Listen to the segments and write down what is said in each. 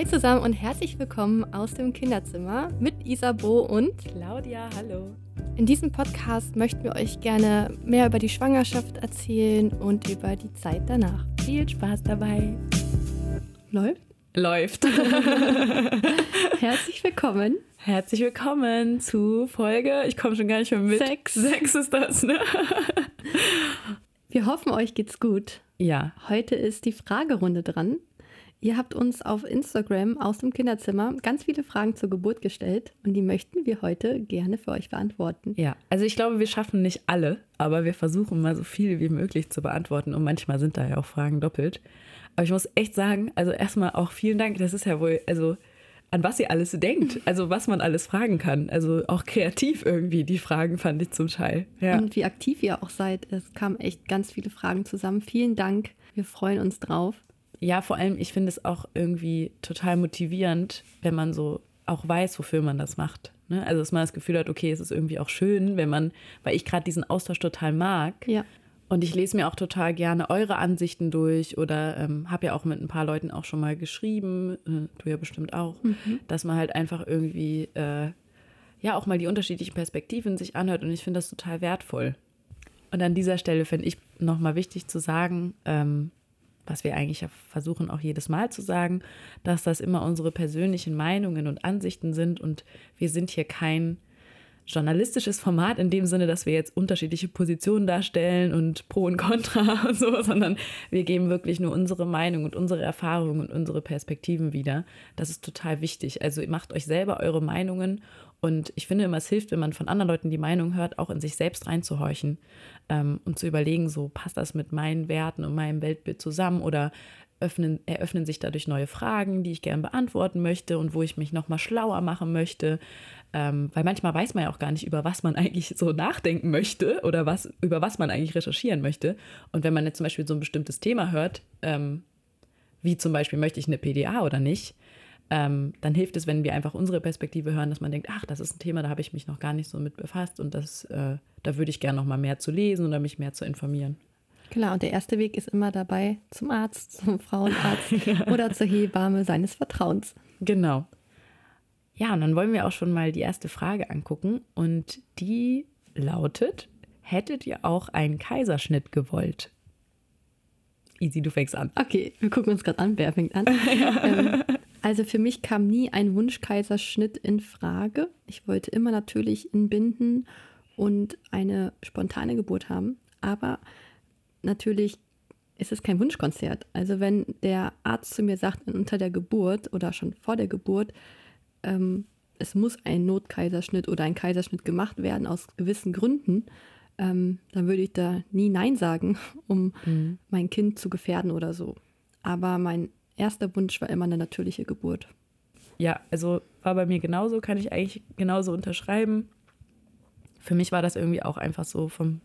Hi zusammen und herzlich willkommen aus dem Kinderzimmer mit Isabo und Claudia, hallo. In diesem Podcast möchten wir euch gerne mehr über die Schwangerschaft erzählen und über die Zeit danach. Viel Spaß dabei. Läuft? Läuft. Herzlich willkommen. Herzlich willkommen zu Folge, ich komme schon gar nicht mehr mit. Sechs. Sechs ist das, ne? Wir hoffen, euch geht's gut. Ja. Heute ist die Fragerunde dran. Ihr habt uns auf Instagram aus dem Kinderzimmer ganz viele Fragen zur Geburt gestellt und die möchten wir heute gerne für euch beantworten. Ja, also ich glaube, wir schaffen nicht alle, aber wir versuchen mal so viel wie möglich zu beantworten und manchmal sind da ja auch Fragen doppelt. Aber ich muss echt sagen, also erstmal auch vielen Dank, das ist ja wohl, also an was ihr alles denkt, also was man alles fragen kann. Also auch kreativ irgendwie, die Fragen fand ich zum Teil. Ja. Und wie aktiv ihr auch seid. Es kamen echt ganz viele Fragen zusammen. Vielen Dank. Wir freuen uns drauf. Ja, vor allem, ich finde es auch irgendwie total motivierend, wenn man so auch weiß, wofür man das macht. Ne? Also, dass man das Gefühl hat, okay, es ist irgendwie auch schön, wenn man, weil ich gerade diesen Austausch total mag. Ja. Und ich lese mir auch total gerne eure Ansichten durch oder ähm, habe ja auch mit ein paar Leuten auch schon mal geschrieben, äh, du ja bestimmt auch, dass man halt einfach irgendwie, äh, ja, auch mal die unterschiedlichen Perspektiven sich anhört und ich finde das total wertvoll. Und an dieser Stelle finde ich nochmal wichtig zu sagen, ähm, was wir eigentlich versuchen auch jedes Mal zu sagen, dass das immer unsere persönlichen Meinungen und Ansichten sind und wir sind hier kein journalistisches Format in dem Sinne, dass wir jetzt unterschiedliche Positionen darstellen und Pro und Contra und so, sondern wir geben wirklich nur unsere Meinung und unsere Erfahrungen und unsere Perspektiven wieder. Das ist total wichtig. Also macht euch selber eure Meinungen und ich finde immer, es hilft, wenn man von anderen Leuten die Meinung hört, auch in sich selbst reinzuhorchen ähm, und zu überlegen, so passt das mit meinen Werten und meinem Weltbild zusammen oder öffnen, eröffnen sich dadurch neue Fragen, die ich gerne beantworten möchte und wo ich mich nochmal schlauer machen möchte. Ähm, weil manchmal weiß man ja auch gar nicht, über was man eigentlich so nachdenken möchte oder was, über was man eigentlich recherchieren möchte. Und wenn man jetzt zum Beispiel so ein bestimmtes Thema hört, ähm, wie zum Beispiel möchte ich eine PDA oder nicht, ähm, dann hilft es, wenn wir einfach unsere Perspektive hören, dass man denkt, ach, das ist ein Thema, da habe ich mich noch gar nicht so mit befasst und das, äh, da würde ich gerne noch mal mehr zu lesen oder mich mehr zu informieren. Klar, und der erste Weg ist immer dabei zum Arzt, zum Frauenarzt oder zur Hebamme seines Vertrauens. Genau. Ja, und dann wollen wir auch schon mal die erste Frage angucken und die lautet, hättet ihr auch einen Kaiserschnitt gewollt? Easy, du fängst an. Okay, wir gucken uns gerade an, wer fängt an. ähm, also für mich kam nie ein Wunschkaiserschnitt in Frage. Ich wollte immer natürlich entbinden und eine spontane Geburt haben. Aber natürlich ist es kein Wunschkonzert. Also wenn der Arzt zu mir sagt, unter der Geburt oder schon vor der Geburt, ähm, es muss ein Notkaiserschnitt oder ein Kaiserschnitt gemacht werden aus gewissen Gründen, ähm, dann würde ich da nie Nein sagen, um Mhm. mein Kind zu gefährden oder so. Aber mein erster Wunsch war immer eine natürliche Geburt. Ja, also war bei mir genauso, kann ich eigentlich genauso unterschreiben. Für mich war das irgendwie auch einfach so vom,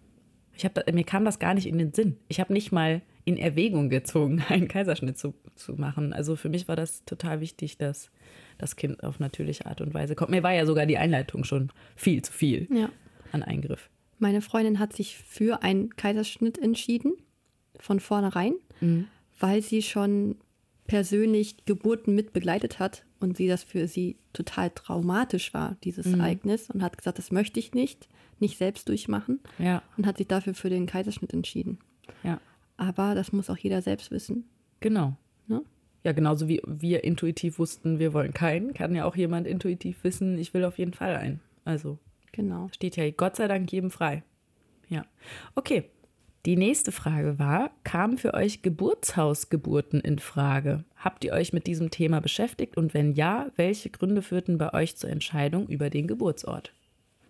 ich habe, mir kam das gar nicht in den Sinn. Ich habe nicht mal in Erwägung gezogen, einen Kaiserschnitt zu, zu machen. Also für mich war das total wichtig, dass das Kind auf natürliche Art und Weise kommt. Mir war ja sogar die Einleitung schon viel zu viel Ja. an Eingriff. Meine Freundin hat sich für einen Kaiserschnitt entschieden, von vornherein, weil sie schon persönlich Geburten mit begleitet hat und sie das für sie total traumatisch war, dieses Ereignis, und hat gesagt, das möchte ich nicht, nicht selbst durchmachen Ja, und hat sich dafür für den Kaiserschnitt entschieden. ja, Aber das muss auch jeder selbst wissen. genau. Ne? Ja, genauso wie wir intuitiv wussten, wir wollen keinen, kann ja auch jemand intuitiv wissen, ich will auf jeden Fall einen. Also Genau. Steht ja Gott sei Dank jedem frei. Ja. Okay. Die nächste Frage war, kamen für euch Geburtshausgeburten in Frage? Habt ihr euch mit diesem Thema beschäftigt und wenn ja, welche Gründe führten bei euch zur Entscheidung über den Geburtsort?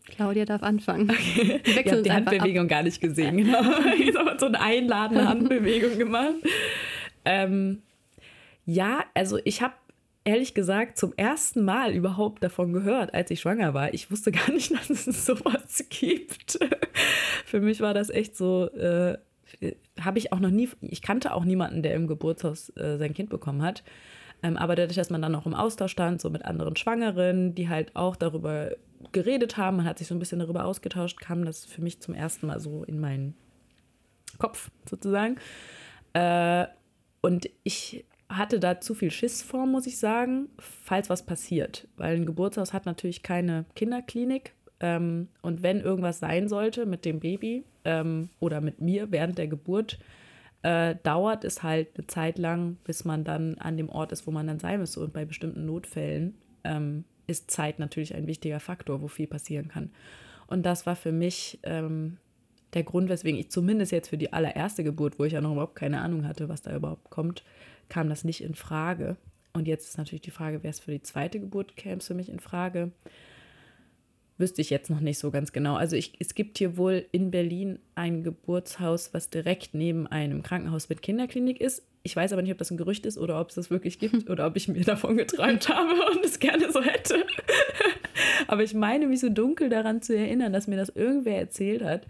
Claudia darf anfangen. Wir Ich habe die einfach ab. Handbewegung gar nicht gesehen. Genau. Ich habe so eine einladende Handbewegung gemacht. Ähm, ja, also ich habe ehrlich gesagt zum ersten Mal überhaupt davon gehört, als ich schwanger war. Ich wusste gar nicht, dass es sowas gibt. Für mich war das echt so, äh, habe ich auch noch nie, ich kannte auch niemanden, der im Geburtshaus äh, sein Kind bekommen hat. Ähm, aber dadurch, dass man dann auch im Austausch stand, so mit anderen Schwangeren, die halt auch darüber geredet haben, man hat sich so ein bisschen darüber ausgetauscht, kam das für mich zum ersten Mal so in meinen Kopf sozusagen. Äh, und ich hatte da zu viel Schiss vor, muss ich sagen, falls was passiert. Weil ein Geburtshaus hat natürlich keine Kinderklinik. Ähm, und wenn irgendwas sein sollte mit dem Baby ähm, oder mit mir während der Geburt, äh, dauert es halt eine Zeit lang, bis man dann an dem Ort ist, wo man dann sein müsste. Und bei bestimmten Notfällen ähm, ist Zeit natürlich ein wichtiger Faktor, wo viel passieren kann. Und das war für mich ähm, der Grund, weswegen ich zumindest jetzt für die allererste Geburt, wo ich ja noch überhaupt keine Ahnung hatte, was da überhaupt kommt, kam das nicht in Frage. Und jetzt ist natürlich die Frage, wer es für die zweite Geburt käme es für mich in Frage. Wüsste ich jetzt noch nicht so ganz genau. Also ich, es gibt hier wohl in Berlin ein Geburtshaus, was direkt neben einem Krankenhaus mit Kinderklinik ist. Ich weiß aber nicht, ob das ein Gerücht ist oder ob es das wirklich gibt oder ob ich mir davon geträumt habe und es gerne so hätte. aber ich meine mich so dunkel daran zu erinnern, dass mir das irgendwer erzählt hat.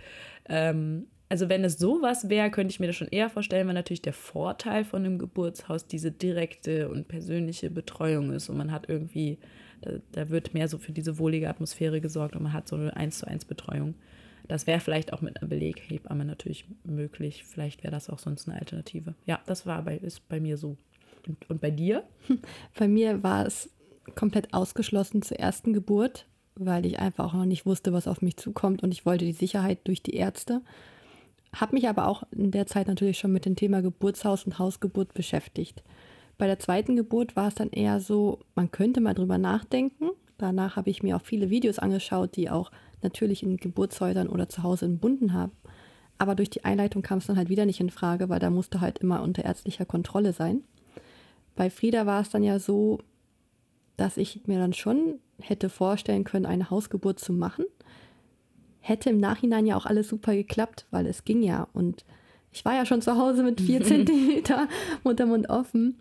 Ähm, also wenn es sowas wäre, könnte ich mir das schon eher vorstellen, weil natürlich der Vorteil von einem Geburtshaus diese direkte und persönliche Betreuung ist und man hat irgendwie, da, da wird mehr so für diese wohlige Atmosphäre gesorgt und man hat so eine 1 zu 1 Betreuung. Das wäre vielleicht auch mit einer Beleghebamme natürlich möglich. Vielleicht wäre das auch sonst eine Alternative. Ja, das war bei, ist bei mir so. Und, und bei dir? Bei mir war es komplett ausgeschlossen zur ersten Geburt, weil ich einfach auch noch nicht wusste, was auf mich zukommt und ich wollte die Sicherheit durch die Ärzte. Habe mich aber auch in der Zeit natürlich schon mit dem Thema Geburtshaus und Hausgeburt beschäftigt. Bei der zweiten Geburt war es dann eher so, man könnte mal drüber nachdenken. Danach habe ich mir auch viele Videos angeschaut, die auch natürlich in Geburtshäusern oder zu Hause entbunden haben. Aber durch die Einleitung kam es dann halt wieder nicht in Frage, weil da musste halt immer unter ärztlicher Kontrolle sein. Bei Frieda war es dann ja so, dass ich mir dann schon hätte vorstellen können, eine Hausgeburt zu machen hätte im Nachhinein ja auch alles super geklappt, weil es ging ja. Und ich war ja schon zu Hause mit vier Zentimeter Muttermund offen.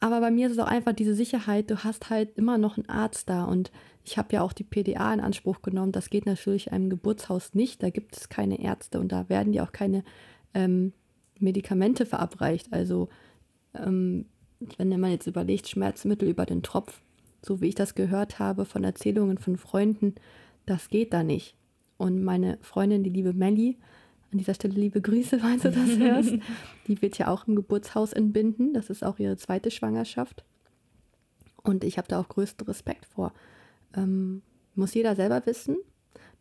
Aber bei mir ist es auch einfach diese Sicherheit, du hast halt immer noch einen Arzt da. Und ich habe ja auch die PDA in Anspruch genommen. Das geht natürlich einem Geburtshaus nicht. Da gibt es keine Ärzte und da werden dir auch keine ähm, Medikamente verabreicht. Also ähm, wenn man jetzt überlegt, Schmerzmittel über den Tropf, so wie ich das gehört habe von Erzählungen von Freunden, das geht da nicht. Und meine Freundin, die liebe Melli, an dieser Stelle liebe Grüße, falls du das hörst, die wird ja auch im Geburtshaus entbinden. Das ist auch ihre zweite Schwangerschaft. Und ich habe da auch größten Respekt vor. Ähm, muss jeder selber wissen.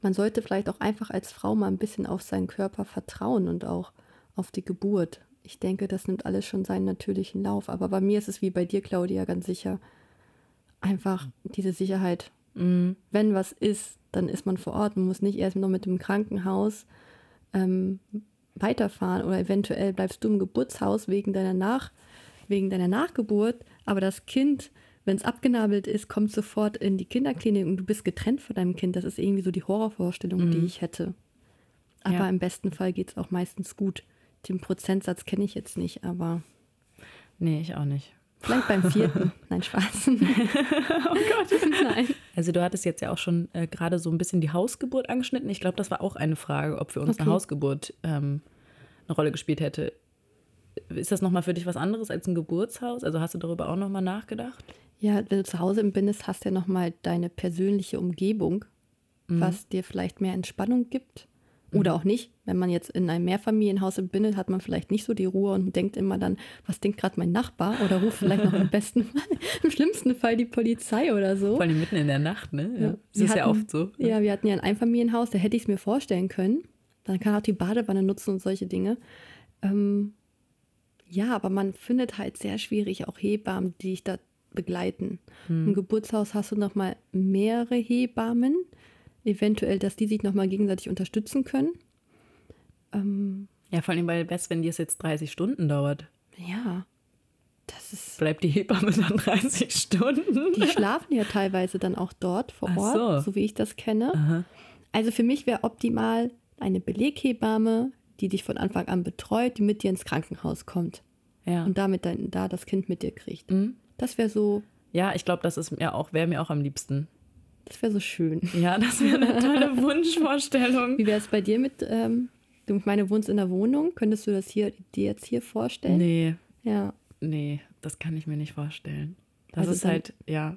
Man sollte vielleicht auch einfach als Frau mal ein bisschen auf seinen Körper vertrauen und auch auf die Geburt. Ich denke, das nimmt alles schon seinen natürlichen Lauf. Aber bei mir ist es wie bei dir, Claudia, ganz sicher. Einfach diese Sicherheit. Mhm. Wenn was ist, dann ist man vor Ort. Man muss nicht erst noch mit dem Krankenhaus ähm, weiterfahren oder eventuell bleibst du im Geburtshaus wegen deiner, Nach wegen deiner Nachgeburt, aber das Kind, wenn es abgenabelt ist, kommt sofort in die Kinderklinik und du bist getrennt von deinem Kind. Das ist irgendwie so die Horrorvorstellung, mhm. die ich hätte. Aber ja. im besten Fall geht es auch meistens gut. Den Prozentsatz kenne ich jetzt nicht, aber. Nee, ich auch nicht. Vielleicht beim vierten. Nein, Spaß. oh Gott. Nein. Also du hattest jetzt ja auch schon äh, gerade so ein bisschen die Hausgeburt angeschnitten. Ich glaube, das war auch eine Frage, ob für uns okay. eine Hausgeburt ähm, eine Rolle gespielt hätte. Ist das nochmal für dich was anderes als ein Geburtshaus? Also hast du darüber auch nochmal nachgedacht? Ja, wenn du zu Hause bist, hast du ja nochmal deine persönliche Umgebung, mhm. was dir vielleicht mehr Entspannung gibt. Oder mhm. auch nicht. Wenn man jetzt in einem Mehrfamilienhaus bindet, hat man vielleicht nicht so die Ruhe und denkt immer dann, was denkt gerade mein Nachbar? Oder ruft vielleicht noch im besten Fall, im schlimmsten Fall die Polizei oder so. Vor allem mitten in der Nacht, ne? Ja. Das ist hatten, ja oft so. Ja, wir hatten ja ein Einfamilienhaus, da hätte ich es mir vorstellen können. Dann kann auch die Badewanne nutzen und solche Dinge. Ähm, ja, aber man findet halt sehr schwierig auch Hebammen, die dich da begleiten. Hm. Im Geburtshaus hast du noch mal mehrere Hebammen eventuell, dass die sich nochmal gegenseitig unterstützen können. Ähm, ja, vor allem, weil best, wenn die es jetzt 30 Stunden dauert. Ja. Das ist. Bleibt die Hebamme dann 30 Stunden? Die schlafen ja teilweise dann auch dort vor Ort, so. so. wie ich das kenne. Aha. Also für mich wäre optimal eine Beleghebamme, die dich von Anfang an betreut, die mit dir ins Krankenhaus kommt. Ja. Und damit dann da das Kind mit dir kriegt. Mhm. Das wäre so. Ja, ich glaube, das ist mir auch, wäre mir auch am liebsten. Das wäre so schön. Ja, das wäre eine tolle Wunschvorstellung. Wie wäre es bei dir mit, ähm, du meine wohnst in der Wohnung? Könntest du das hier dir jetzt hier vorstellen? Nee. Ja. Nee, das kann ich mir nicht vorstellen. Das also ist halt, ja.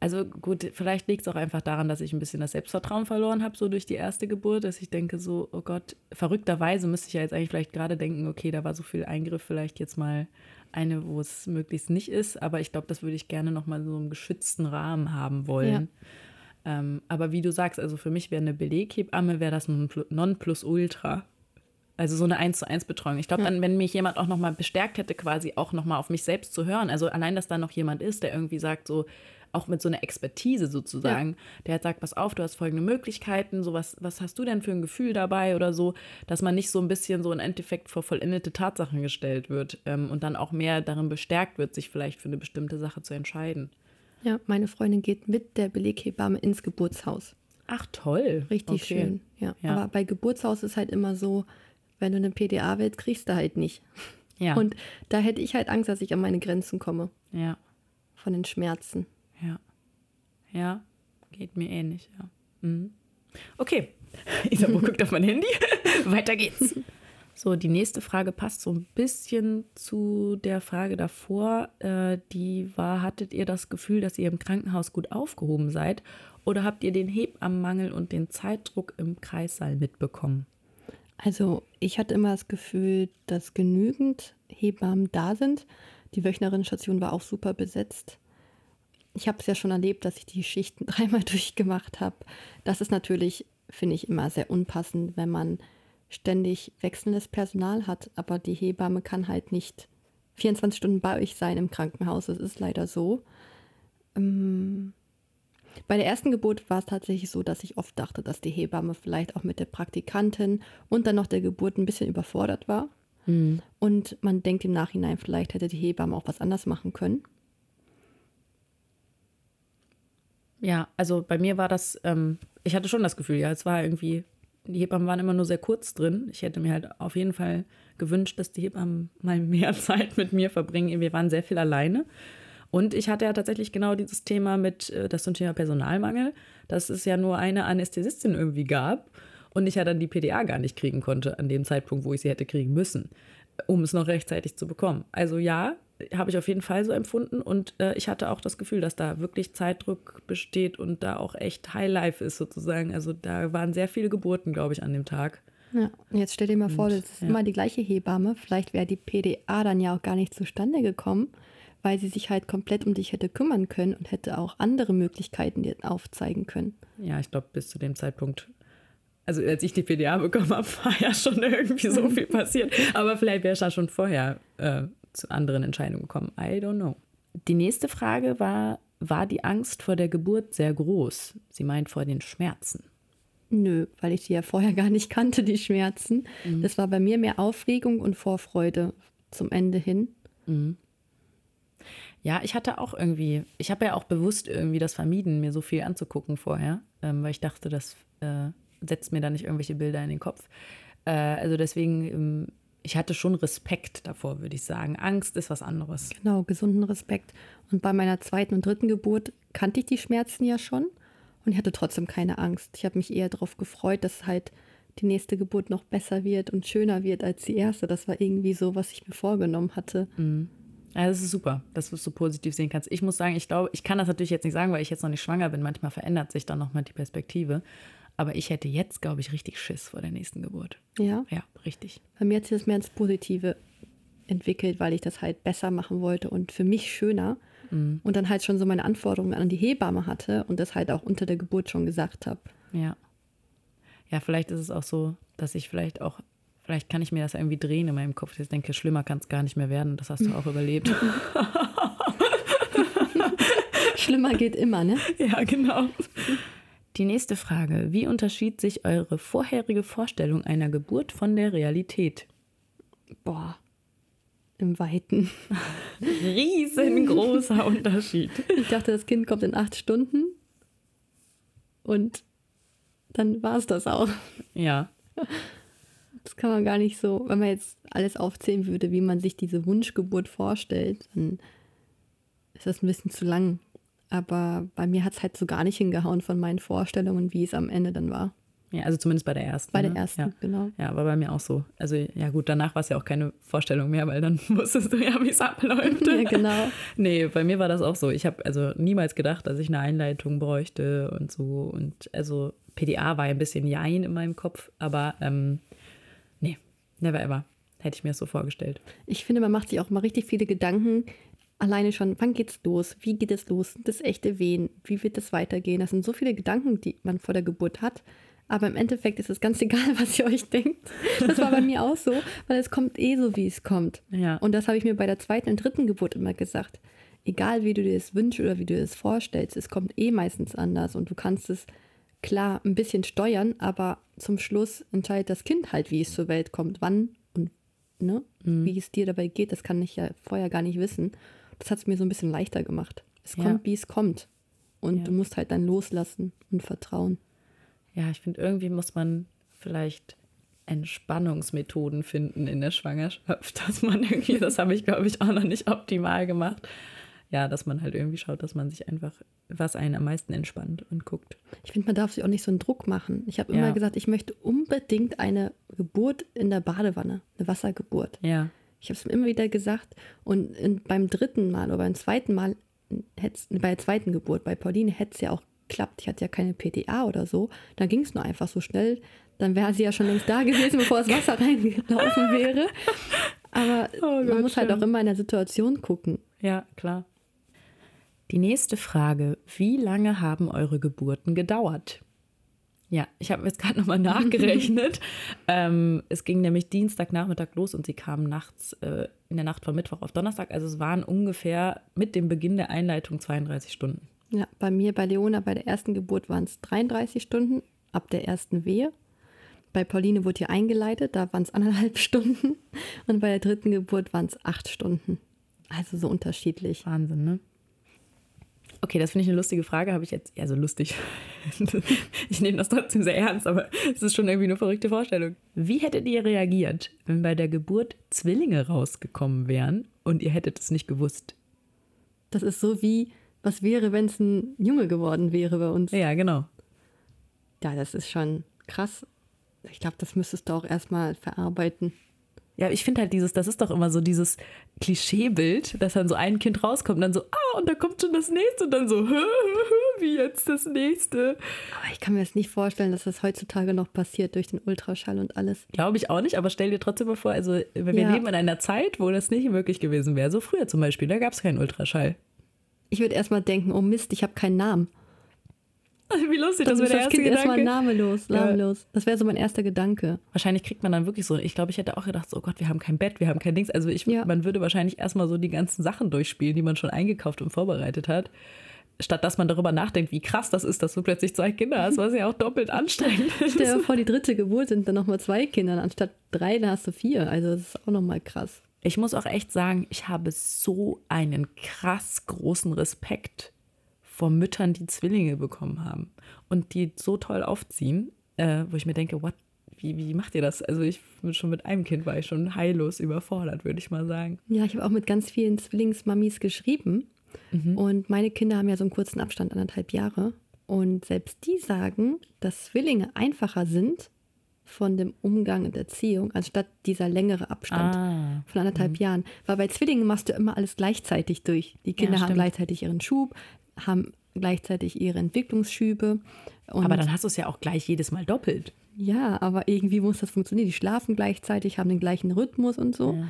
Also gut, vielleicht liegt es auch einfach daran, dass ich ein bisschen das Selbstvertrauen verloren habe, so durch die erste Geburt, dass ich denke so, oh Gott, verrückterweise müsste ich ja jetzt eigentlich vielleicht gerade denken, okay, da war so viel Eingriff, vielleicht jetzt mal eine, wo es möglichst nicht ist, aber ich glaube, das würde ich gerne nochmal so im geschützten Rahmen haben wollen. Ja. Ähm, aber wie du sagst, also für mich wäre eine Beleghebamme, wäre das Nonplusultra. Also so eine 1 zu 1 Betreuung. Ich glaube, ja. dann, wenn mich jemand auch nochmal bestärkt hätte, quasi auch nochmal auf mich selbst zu hören. Also allein, dass da noch jemand ist, der irgendwie sagt, so, auch mit so einer Expertise sozusagen, ja. der halt sagt, pass auf, du hast folgende Möglichkeiten, so was, was hast du denn für ein Gefühl dabei oder so, dass man nicht so ein bisschen so im Endeffekt vor vollendete Tatsachen gestellt wird ähm, und dann auch mehr darin bestärkt wird, sich vielleicht für eine bestimmte Sache zu entscheiden. Ja, meine Freundin geht mit der Beleghebamme ins Geburtshaus. Ach toll. Richtig okay. schön. Ja. ja. Aber bei Geburtshaus ist halt immer so, wenn du eine PDA willst, kriegst du halt nicht. Ja. Und da hätte ich halt Angst, dass ich an meine Grenzen komme. Ja. Von den Schmerzen. Ja. Ja, geht mir ähnlich, ja. Mhm. Okay. Isabo guckt auf mein Handy. Weiter geht's. So, die nächste Frage passt so ein bisschen zu der Frage davor. Äh, die war, hattet ihr das Gefühl, dass ihr im Krankenhaus gut aufgehoben seid? Oder habt ihr den Hebammenmangel und den Zeitdruck im Kreissaal mitbekommen? Also, ich hatte immer das Gefühl, dass genügend Hebammen da sind. Die Wöchnerinnenstation war auch super besetzt ich habe es ja schon erlebt, dass ich die Schichten dreimal durchgemacht habe. Das ist natürlich, finde ich, immer sehr unpassend, wenn man ständig wechselndes Personal hat, aber die Hebamme kann halt nicht 24 Stunden bei euch sein im Krankenhaus. Das ist leider so. Ähm, bei der ersten Geburt war es tatsächlich so, dass ich oft dachte, dass die Hebamme vielleicht auch mit der Praktikantin und dann noch der Geburt ein bisschen überfordert war. Mhm. Und man denkt im Nachhinein, vielleicht hätte die Hebamme auch was anders machen können. Ja, also bei mir war das, ähm, ich hatte schon das Gefühl, ja, es war irgendwie, die Hebammen waren immer nur sehr kurz drin. Ich hätte mir halt auf jeden Fall gewünscht, dass die Hebammen mal mehr Zeit mit mir verbringen. Wir waren sehr viel alleine. Und ich hatte ja tatsächlich genau dieses Thema mit, äh, das zum Thema Personalmangel, dass es ja nur eine Anästhesistin irgendwie gab und ich ja dann die PDA gar nicht kriegen konnte an dem Zeitpunkt, wo ich sie hätte kriegen müssen, um es noch rechtzeitig zu bekommen. Also ja, habe ich auf jeden Fall so empfunden und äh, ich hatte auch das Gefühl, dass da wirklich Zeitdruck besteht und da auch echt Highlife ist sozusagen. Also da waren sehr viele Geburten, glaube ich, an dem Tag. Ja, und jetzt stell dir mal vor, das ist ja. immer die gleiche Hebamme. Vielleicht wäre die PDA dann ja auch gar nicht zustande gekommen, weil sie sich halt komplett um dich hätte kümmern können und hätte auch andere Möglichkeiten dir aufzeigen können. Ja, ich glaube, bis zu dem Zeitpunkt also als ich die PDA bekommen habe, war ja schon irgendwie so viel passiert. Aber vielleicht wäre es ja schon vorher äh, zu anderen Entscheidungen gekommen. I don't know. Die nächste Frage war, war die Angst vor der Geburt sehr groß? Sie meint vor den Schmerzen. Nö, weil ich die ja vorher gar nicht kannte, die Schmerzen. Mhm. Das war bei mir mehr Aufregung und Vorfreude zum Ende hin. Mhm. Ja, ich hatte auch irgendwie, ich habe ja auch bewusst irgendwie das vermieden, mir so viel anzugucken vorher, ähm, weil ich dachte, das äh, setzt mir da nicht irgendwelche Bilder in den Kopf. Äh, also deswegen ähm, ich hatte schon Respekt davor, würde ich sagen. Angst ist was anderes. Genau, gesunden Respekt. Und bei meiner zweiten und dritten Geburt kannte ich die Schmerzen ja schon und ich hatte trotzdem keine Angst. Ich habe mich eher darauf gefreut, dass halt die nächste Geburt noch besser wird und schöner wird als die erste. Das war irgendwie so, was ich mir vorgenommen hatte. Mhm. Ja, das ist super, dass du es so positiv sehen kannst. Ich muss sagen, ich glaube, ich kann das natürlich jetzt nicht sagen, weil ich jetzt noch nicht schwanger bin. Manchmal verändert sich dann nochmal die Perspektive. Aber ich hätte jetzt, glaube ich, richtig Schiss vor der nächsten Geburt. Ja? Ja, richtig. Bei mir hat sich das mehr ins Positive entwickelt, weil ich das halt besser machen wollte und für mich schöner. Mhm. Und dann halt schon so meine Anforderungen an die Hebamme hatte und das halt auch unter der Geburt schon gesagt habe. Ja. Ja, vielleicht ist es auch so, dass ich vielleicht auch, vielleicht kann ich mir das irgendwie drehen in meinem Kopf. Ich denke, schlimmer kann es gar nicht mehr werden. Das hast du auch überlebt. schlimmer geht immer, ne? Ja, genau. Die nächste Frage. Wie unterschied sich eure vorherige Vorstellung einer Geburt von der Realität? Boah, im Weiten. Riesengroßer Unterschied. Ich dachte, das Kind kommt in acht Stunden und dann war es das auch. Ja. Das kann man gar nicht so, wenn man jetzt alles aufzählen würde, wie man sich diese Wunschgeburt vorstellt, dann ist das ein bisschen zu lang. Aber bei mir hat es halt so gar nicht hingehauen von meinen Vorstellungen, wie es am Ende dann war. Ja, also zumindest bei der ersten. Bei ne? der ersten, ja. genau. Ja, war bei mir auch so. Also ja gut, danach war es ja auch keine Vorstellung mehr, weil dann wusstest du ja, wie es abläuft. ja, genau. Nee, bei mir war das auch so. Ich habe also niemals gedacht, dass ich eine Einleitung bräuchte und so. Und also PDA war ein bisschen Jein in meinem Kopf, aber ähm, nee, never ever. hätte ich mir das so vorgestellt. Ich finde, man macht sich auch mal richtig viele Gedanken. Alleine schon, wann geht's los? Wie geht es los? Das echte Wehen? Wie wird es weitergehen? Das sind so viele Gedanken, die man vor der Geburt hat. Aber im Endeffekt ist es ganz egal, was ihr euch denkt. Das war bei mir auch so, weil es kommt eh so, wie es kommt. Ja. Und das habe ich mir bei der zweiten und dritten Geburt immer gesagt. Egal, wie du dir das wünschst oder wie du dir das vorstellst, es kommt eh meistens anders und du kannst es klar ein bisschen steuern, aber zum Schluss entscheidet das Kind halt, wie es zur Welt kommt, wann und ne, Mhm. wie es dir dabei geht. Das kann ich ja vorher gar nicht wissen. Das hat es mir so ein bisschen leichter gemacht. Es Ja. kommt, wie es kommt. Und Ja. du musst halt dann loslassen und vertrauen. Ja, ich finde, irgendwie muss man vielleicht Entspannungsmethoden finden in der Schwangerschaft, dass man irgendwie, das habe ich, glaube ich, auch noch nicht optimal gemacht. Ja, dass man halt irgendwie schaut, dass man sich einfach, was einen am meisten entspannt und guckt. Ich finde, man darf sich auch nicht so einen Druck machen. Ich habe immer Ja. gesagt, ich möchte unbedingt eine Geburt in der Badewanne, eine Wassergeburt. Ja, Ich habe es immer wieder gesagt. Und in, beim dritten Mal oder beim zweiten Mal, bei der zweiten Geburt, bei Pauline, hätte es ja auch geklappt. Ich hatte ja keine PTA oder so. Dann ging es nur einfach so schnell. Dann wäre sie ja schon längst da gewesen, bevor das Wasser reingelaufen wäre. Aber Oh man muss halt auch immer in der Situation gucken. ja, klar. Die nächste Frage: Wie lange haben eure Geburten gedauert? Ja, ich habe jetzt gerade nochmal nachgerechnet. ähm, es ging nämlich Dienstagnachmittag los und sie kamen nachts, äh, in der Nacht von Mittwoch auf Donnerstag. Also es waren ungefähr mit dem Beginn der Einleitung 32 Stunden. Ja, bei mir, bei Leona, bei der ersten Geburt waren es 33 Stunden ab der ersten Wehe. Bei Pauline wurde hier eingeleitet, da waren es anderthalb Stunden. Und bei der dritten Geburt waren es acht Stunden. Also so unterschiedlich. Wahnsinn, ne? Okay, das finde ich eine lustige Frage, habe ich jetzt, also lustig. ich nehme das trotzdem sehr ernst, aber es ist schon irgendwie eine verrückte Vorstellung. Wie hättet ihr reagiert, wenn bei der Geburt Zwillinge rausgekommen wären und ihr hättet es nicht gewusst? Das ist so wie, was wäre, wenn es ein Junge geworden wäre bei uns. Ja, genau. Ja, das ist schon krass. Ich glaube, das müsstest du auch erstmal verarbeiten. Ja, ich finde halt dieses, das ist doch immer so dieses Klischeebild, dass dann so ein Kind rauskommt und dann so, ah, und da kommt schon das nächste und dann so, hä, hä, hä, wie jetzt das nächste? Aber ich kann mir das nicht vorstellen, dass das heutzutage noch passiert durch den Ultraschall und alles. Glaube ich auch nicht, aber stell dir trotzdem mal vor, also wir Ja. leben in einer Zeit, wo das nicht möglich gewesen wäre. So früher zum Beispiel, da gab es keinen Ultraschall. Ich würde erstmal denken, oh Mist, ich habe keinen Namen. Wie lustig, das ist wäre der das erste Kind erstmal Gedanke. namenlos, Ja. namenlos. Das wäre so mein erster Gedanke. Wahrscheinlich kriegt man dann wirklich so, ich glaube, ich hätte auch gedacht, so, oh Gott, wir haben kein Bett, wir haben kein Dings. Also ich, Ja. man würde wahrscheinlich erstmal so die ganzen Sachen durchspielen, die man schon eingekauft und vorbereitet hat. Statt dass man darüber nachdenkt, wie krass das ist, dass du plötzlich zwei Kinder hast, was ja auch doppelt anstrengend ist. Stell dir vor, die dritte Geburt sind dann nochmal zwei Kinder. Anstatt drei, dann hast du vier. Also das ist auch nochmal krass. Ich muss auch echt sagen, ich habe so einen krass großen Respekt vor Müttern, die Zwillinge bekommen haben und die so toll aufziehen, äh, wo ich mir denke, what, wie, wie macht ihr das? Also ich schon mit einem Kind war ich schon heillos überfordert, würde ich mal sagen. Ja, ich habe auch mit ganz vielen Zwillingsmamis geschrieben. Und meine Kinder haben ja so einen kurzen Abstand, anderthalb Jahre. Und selbst die sagen, dass Zwillinge einfacher sind von dem Umgang und Erziehung, anstatt dieser längere Abstand Ah, von anderthalb Jahren. Weil bei Zwillingen machst du immer alles gleichzeitig durch. Die Kinder haben stimmt. gleichzeitig ihren Schub, haben gleichzeitig ihre Entwicklungsschübe. Aber dann hast du es ja auch gleich jedes Mal doppelt. ja, aber irgendwie muss das funktionieren. Die schlafen gleichzeitig, haben den gleichen Rhythmus und so. Ja.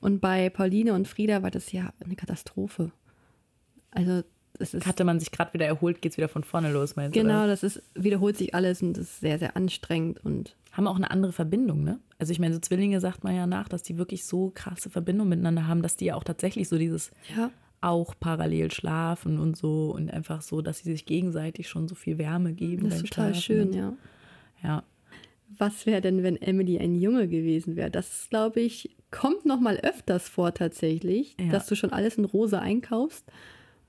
Und bei Pauline und Frieda war das ja eine Katastrophe. Also es ist Hatte man sich gerade wieder erholt, geht es wieder von vorne los, meinst du? genau, das ist wiederholt sich alles und das ist sehr sehr anstrengend und Haben auch eine andere Verbindung, ne? Also ich meine, so Zwillinge sagt man ja nach, dass die wirklich so krasse Verbindung miteinander haben, dass die ja auch tatsächlich so dieses ja, auch parallel schlafen und so und einfach so, dass sie sich gegenseitig schon so viel Wärme geben. das ist total Schlafen. schön, ja. Ja. Was wäre denn, wenn Emily ein Junge gewesen wäre? Das glaube ich kommt noch mal öfters vor tatsächlich, Ja. dass du schon alles in rosa einkaufst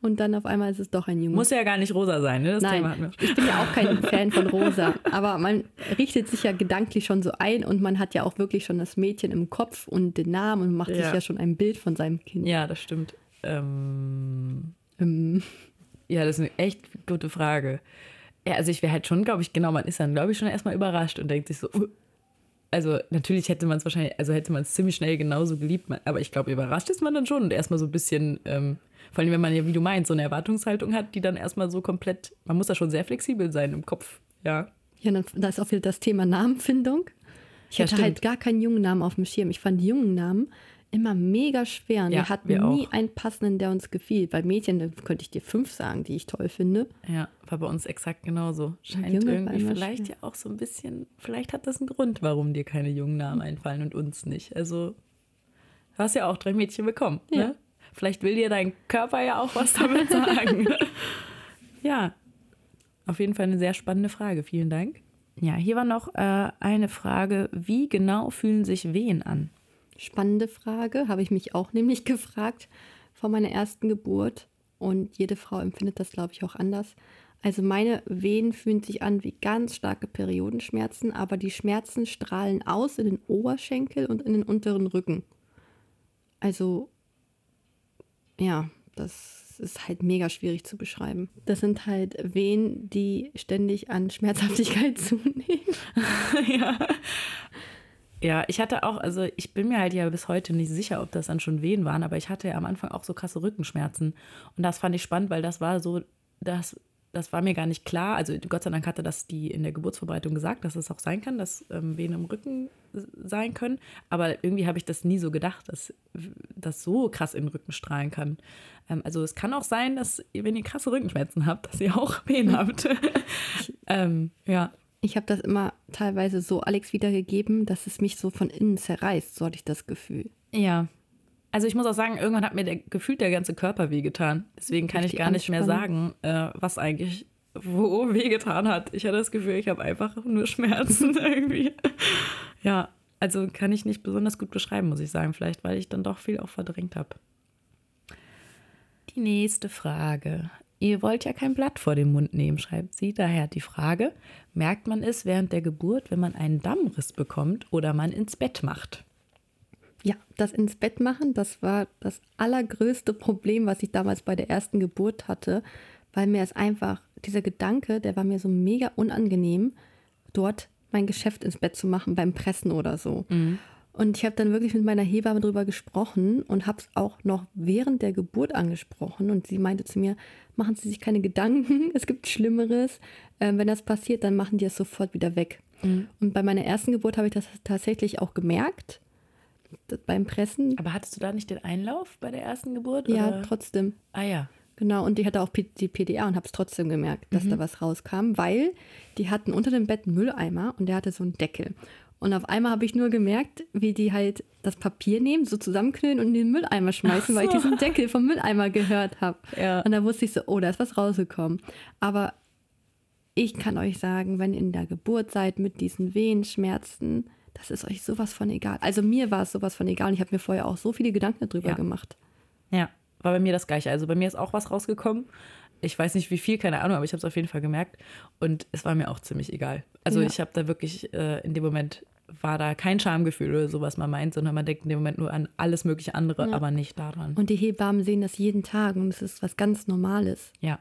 und dann auf einmal ist es doch ein Junge. Muss ja gar nicht rosa sein, ne? Das Nein, ich bin ja auch kein Fan von Rosa, aber man richtet sich ja gedanklich schon so ein und man hat ja auch wirklich schon das Mädchen im Kopf und den Namen und macht sich Ja. ja schon ein Bild von seinem Kind. Ja, das stimmt. Ähm, Ähm, ja, das ist eine echt gute Frage. Ja, also ich wäre halt schon, glaube ich, genau, man ist dann, glaube ich, schon erstmal überrascht und denkt sich so, uh. also natürlich hätte man es wahrscheinlich, also hätte man es ziemlich schnell genauso geliebt, man- aber ich glaube, überrascht ist man dann schon und erstmal so ein bisschen, ähm, vor allem wenn man ja, wie du meinst, so eine Erwartungshaltung hat, die dann erstmal so komplett, man muss da schon sehr flexibel sein im Kopf, ja. ja, dann, da ist auch wieder das Thema Namenfindung. Ich hatte halt gar keinen jungen Namen auf dem Schirm. Ich fand die jungen Namen immer mega schwer. Und Ja, wir hatten wir nie einen passenden, der uns gefiel. Bei Mädchen da könnte ich dir fünf sagen, die ich toll finde. Ja, war bei uns exakt genauso. Scheint Junge irgendwie vielleicht schwer. ja auch so ein bisschen, vielleicht hat das einen Grund, warum dir keine jungen Namen einfallen und uns nicht. Also, du hast ja auch drei Mädchen bekommen. Ja. Ne? Vielleicht will dir dein Körper ja auch was damit sagen. ja, auf jeden Fall eine sehr spannende Frage. Vielen Dank. Ja, hier war noch äh, eine Frage. Wie genau fühlen sich Wehen an? Spannende Frage, habe ich mich auch nämlich gefragt vor meiner ersten Geburt. Und jede Frau empfindet das, glaube ich, auch anders. Also meine Wehen fühlen sich an wie ganz starke Periodenschmerzen, aber die Schmerzen strahlen aus in den Oberschenkel und in den unteren Rücken. Also ja, das ist halt mega schwierig zu beschreiben. Das sind halt Wehen, die ständig an Schmerzhaftigkeit zunehmen. Ja, ich hatte auch, also ich bin mir halt ja bis heute nicht sicher, ob das dann schon Wehen waren, aber ich hatte ja am Anfang auch so krasse Rückenschmerzen. Und das fand ich spannend, weil das war so, das, das war mir gar nicht klar. Also Gott sei Dank hatte das die in der Geburtsvorbereitung gesagt, dass es auch sein kann, dass ähm, Wehen im Rücken sein können. Aber irgendwie habe ich das nie so gedacht, dass das so krass in den Rücken strahlen kann. Ähm, also es kann auch sein, dass wenn ihr krasse Rückenschmerzen habt, dass ihr auch Wehen habt. ähm, ja, Ich habe das immer teilweise so Alex wiedergegeben, dass es mich so von innen zerreißt, so hatte ich das Gefühl. Ja. Also ich muss auch sagen, irgendwann hat mir der, gefühlt der ganze Körper wehgetan. Deswegen kann ich Richtig gar nicht mehr sagen, äh, was eigentlich wo wehgetan hat. Ich hatte das Gefühl, ich habe einfach nur Schmerzen irgendwie. Ja, also kann ich nicht besonders gut beschreiben, muss ich sagen. Vielleicht, weil ich dann doch viel auch verdrängt habe. Die nächste Frage. Ihr wollt ja kein Blatt vor den Mund nehmen, schreibt sie. Daher die Frage, merkt man es während der Geburt, wenn man einen Dammriss bekommt oder man ins Bett macht? Ja, das ins Bett machen, das war das allergrößte Problem, was ich damals bei der ersten Geburt hatte, weil mir es einfach, dieser Gedanke, der war mir so mega unangenehm, dort mein Geschäft ins Bett zu machen beim Pressen oder so. Und ich habe dann wirklich mit meiner Hebamme drüber gesprochen und habe es auch noch während der Geburt angesprochen. Und sie meinte zu mir, machen Sie sich keine Gedanken, es gibt Schlimmeres. Ähm, wenn das passiert, dann machen die es sofort wieder weg. Und bei meiner ersten Geburt habe ich das tatsächlich auch gemerkt, beim Pressen. Aber hattest du da nicht den Einlauf bei der ersten Geburt? Ja, oder? trotzdem. Ah ja. Genau, und ich hatte auch die PDA und habe es trotzdem gemerkt, dass da was rauskam, weil die hatten unter dem Bett einen Mülleimer und der hatte so einen Deckel. Und auf einmal habe ich nur gemerkt, wie die halt das Papier nehmen, so zusammenknüllen und in den Mülleimer schmeißen, weil ich so. diesen Deckel vom Mülleimer gehört habe. Ja. Und da wusste ich so, oh, da ist was rausgekommen. Aber ich kann euch sagen, wenn ihr in der Geburt seid mit diesen Wehenschmerzen, das ist euch sowas von egal. Also mir war es sowas von egal und ich habe mir vorher auch so viele Gedanken darüber Ja. gemacht. Ja, war bei mir das gleiche. Also bei mir ist auch was rausgekommen. Ich weiß nicht wie viel, keine Ahnung, aber ich habe es auf jeden Fall gemerkt. Und es war mir auch ziemlich egal. Also Ja. ich habe da wirklich äh, in dem Moment war da kein Schamgefühl oder so, was man meint, sondern man denkt in dem Moment nur an alles mögliche andere, Ja. aber nicht daran. Und die Hebammen sehen das jeden Tag und es ist was ganz Normales. ja.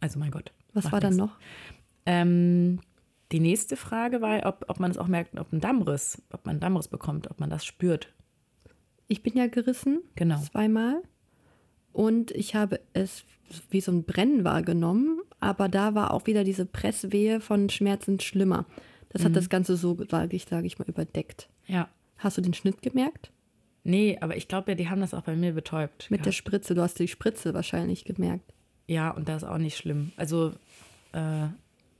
Also mein Gott. Was war dann nix. noch? Ähm, die nächste Frage war, ob, ob man es auch merkt, ob ein Dammriss, ob man einen Dammriss bekommt, ob man das spürt. Ich bin ja gerissen, Genau. zweimal. Und ich habe es wie so ein Brennen wahrgenommen, aber da war auch wieder diese Presswehe von Schmerzen schlimmer. Das Mhm. hat das Ganze so, sage ich, sage ich mal, überdeckt. Ja. Hast du den Schnitt gemerkt? Nee, aber ich glaube ja, die haben das auch bei mir betäubt. Mit der gehabt. Spritze, du hast die Spritze wahrscheinlich gemerkt. Ja, und das ist auch nicht schlimm. Also, äh,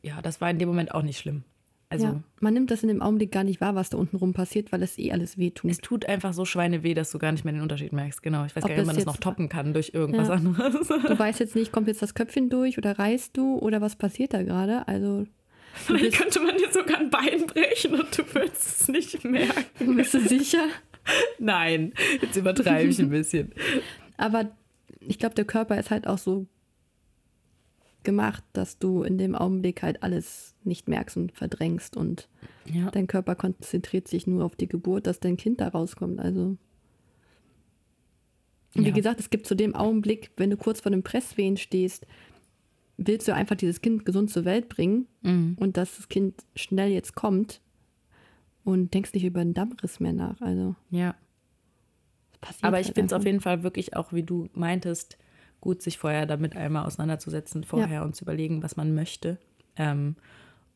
ja, das war in dem Moment auch nicht schlimm. Also, ja, man nimmt das in dem Augenblick gar nicht wahr, was da unten rum passiert, weil es eh alles wehtut. es tut einfach so Schweineweh, dass du gar nicht mehr den Unterschied merkst. Genau. Ich weiß Ob gar nicht, ob man das noch toppen kann durch irgendwas Ja. anderes. Du weißt jetzt nicht, kommt jetzt das Köpfchen durch oder reißt du oder was passiert da gerade? Also, Vielleicht könnte man dir sogar ein Bein brechen und du würdest es nicht merken. bist du sicher? Nein, jetzt übertreibe ich ein bisschen. Aber ich glaube, der Körper ist halt auch so gemacht, dass du in dem Augenblick halt alles nicht merkst und verdrängst und Ja. dein Körper konzentriert sich nur auf die Geburt, dass dein Kind da rauskommt. Also. Und wie Ja. gesagt, es gibt zu dem Augenblick, wenn du kurz vor dem Presswehen stehst, willst du einfach dieses Kind gesund zur Welt bringen Mhm. und dass das Kind schnell jetzt kommt und denkst nicht über einen Dammriss mehr nach. Also Ja. Aber ich halt finde es auf jeden Fall wirklich auch, wie du meintest, gut, sich vorher damit einmal auseinanderzusetzen, vorher und zu überlegen, was man möchte. Ähm,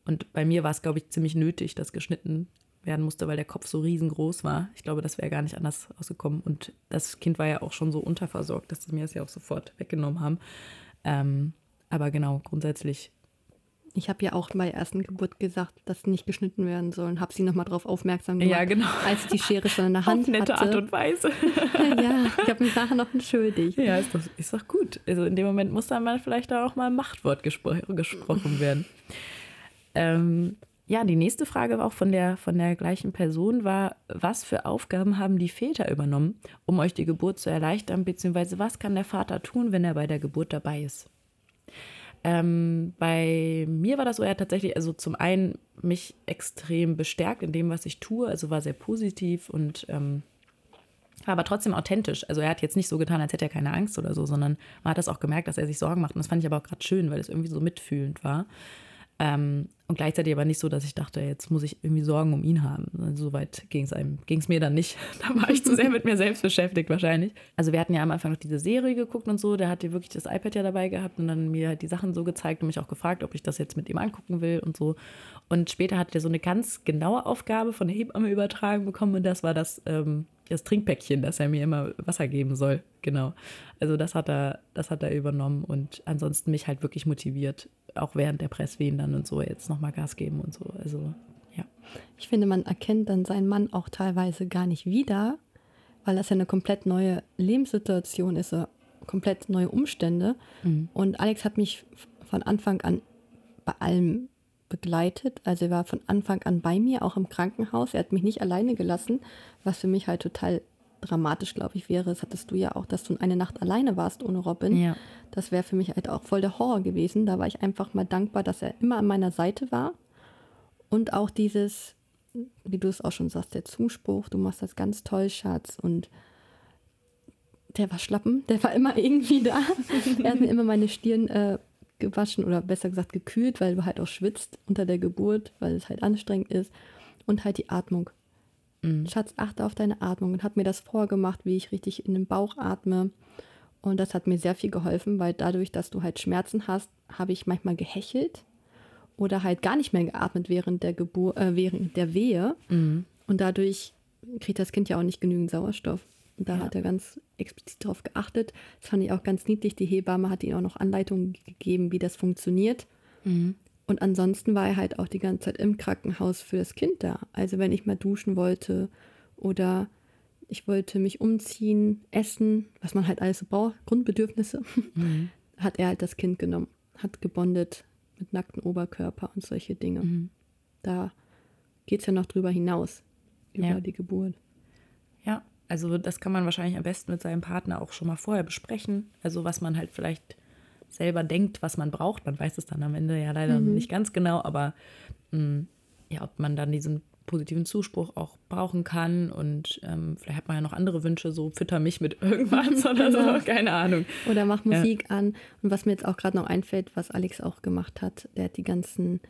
und bei mir war es, glaube ich, ziemlich nötig, dass geschnitten werden musste, weil der Kopf so riesengroß war. Ich glaube, das wäre gar nicht anders ausgekommen. Und das Kind war ja auch schon so unterversorgt, dass sie mir das ja auch sofort weggenommen haben. Ähm, aber genau, grundsätzlich ich habe ja auch bei der ersten Geburt gesagt, dass nicht geschnitten werden sollen. Habe sie nochmal darauf aufmerksam gemacht, ja, genau. als die Schere schon in der Hand Auf nette hatte. Art und Weise. ja, ich habe mich nachher noch entschuldigt. Ja, ist doch, ist doch gut. Also in dem Moment muss dann mal vielleicht auch mal ein Machtwort gespro gesprochen werden. ähm, ja, die nächste Frage auch von der, von der gleichen Person war, was für Aufgaben haben die Väter übernommen, um euch die Geburt zu erleichtern, beziehungsweise was kann der Vater tun, wenn er bei der Geburt dabei ist? Ähm, bei mir war das so, er hat tatsächlich, also zum einen mich extrem bestärkt in dem, was ich tue, also war sehr positiv und ähm, war aber trotzdem authentisch. Also er hat jetzt nicht so getan, als hätte er keine Angst oder so, sondern man hat das auch gemerkt, dass er sich Sorgen macht. Und das fand ich aber auch gerade schön, weil es irgendwie so mitfühlend war. Ähm, und gleichzeitig aber nicht so, dass ich dachte, jetzt muss ich irgendwie Sorgen um ihn haben. Also, es einem, ging es mir dann nicht. da war ich zu sehr mit mir selbst beschäftigt wahrscheinlich. Also wir hatten ja am Anfang noch diese Serie geguckt und so. Der hat ja wirklich das iPad ja dabei gehabt und dann mir halt die Sachen so gezeigt und mich auch gefragt, ob ich das jetzt mit ihm angucken will und so. Und später hat er so eine ganz genaue Aufgabe von der Hebamme übertragen bekommen und das war das, ähm, das Trinkpäckchen, dass er mir immer Wasser geben soll. Genau. Also das hat er, das hat er übernommen und ansonsten mich halt wirklich motiviert, auch während der Presswehen dann und so jetzt nochmal Gas geben und so. Also ja. Ich finde, man erkennt dann seinen Mann auch teilweise gar nicht wieder, weil das ja eine komplett neue Lebenssituation ist, komplett neue Umstände. Mhm. Und Alex hat mich von Anfang an bei allem begleitet. Also er war von Anfang an bei mir, auch im Krankenhaus. Er hat mich nicht alleine gelassen, was für mich halt total dramatisch, glaube ich, wäre. Das hattest du ja auch, dass du eine Nacht alleine warst ohne Robin. Ja. Das wäre für mich halt auch voll der Horror gewesen. Da war ich einfach mal dankbar, dass er immer an meiner Seite war. Und auch dieses, wie du es auch schon sagst, der Zuspruch, du machst das ganz toll, Schatz. Und der war schlappen, der war immer irgendwie da. er hat mir immer meine Stirn äh, gewaschen oder besser gesagt gekühlt, weil du halt auch schwitzt unter der Geburt, weil es halt anstrengend ist. Und halt die Atmung. Mhm. Schatz, achte auf deine Atmung und hat mir das vorgemacht, wie ich richtig in den Bauch atme. Und das hat mir sehr viel geholfen, weil dadurch, dass du halt Schmerzen hast, habe ich manchmal gehechelt oder halt gar nicht mehr geatmet während der Geburt, äh, während der Wehe. Mhm. Und dadurch kriegt das Kind ja auch nicht genügend Sauerstoff. Und da ja. hat er ganz explizit darauf geachtet. Das fand ich auch ganz niedlich. Die Hebamme hat ihm auch noch Anleitungen gegeben, wie das funktioniert. Mhm. Und ansonsten war er halt auch die ganze Zeit im Krankenhaus für das Kind da. Also wenn ich mal duschen wollte oder ich wollte mich umziehen, essen, was man halt alles so braucht, Grundbedürfnisse, mhm. hat er halt das Kind genommen, hat gebondet mit nacktem Oberkörper und solche Dinge. Mhm. Da geht es ja noch drüber hinaus, über ja. die Geburt. Ja, also das kann man wahrscheinlich am besten mit seinem Partner auch schon mal vorher besprechen. Also was man halt vielleicht selber denkt, was man braucht. Man weiß es dann am Ende ja leider mhm. nicht ganz genau, aber mh, mm, ja, ob man dann diesen positiven Zuspruch auch brauchen kann und ähm, vielleicht hat man ja noch andere Wünsche, so fütter mich mit irgendwas oder so, genau. keine Ahnung. Oder mach Musik ja. an. Und was mir jetzt auch gerade noch einfällt, was Alex auch gemacht hat, der hat die ganzen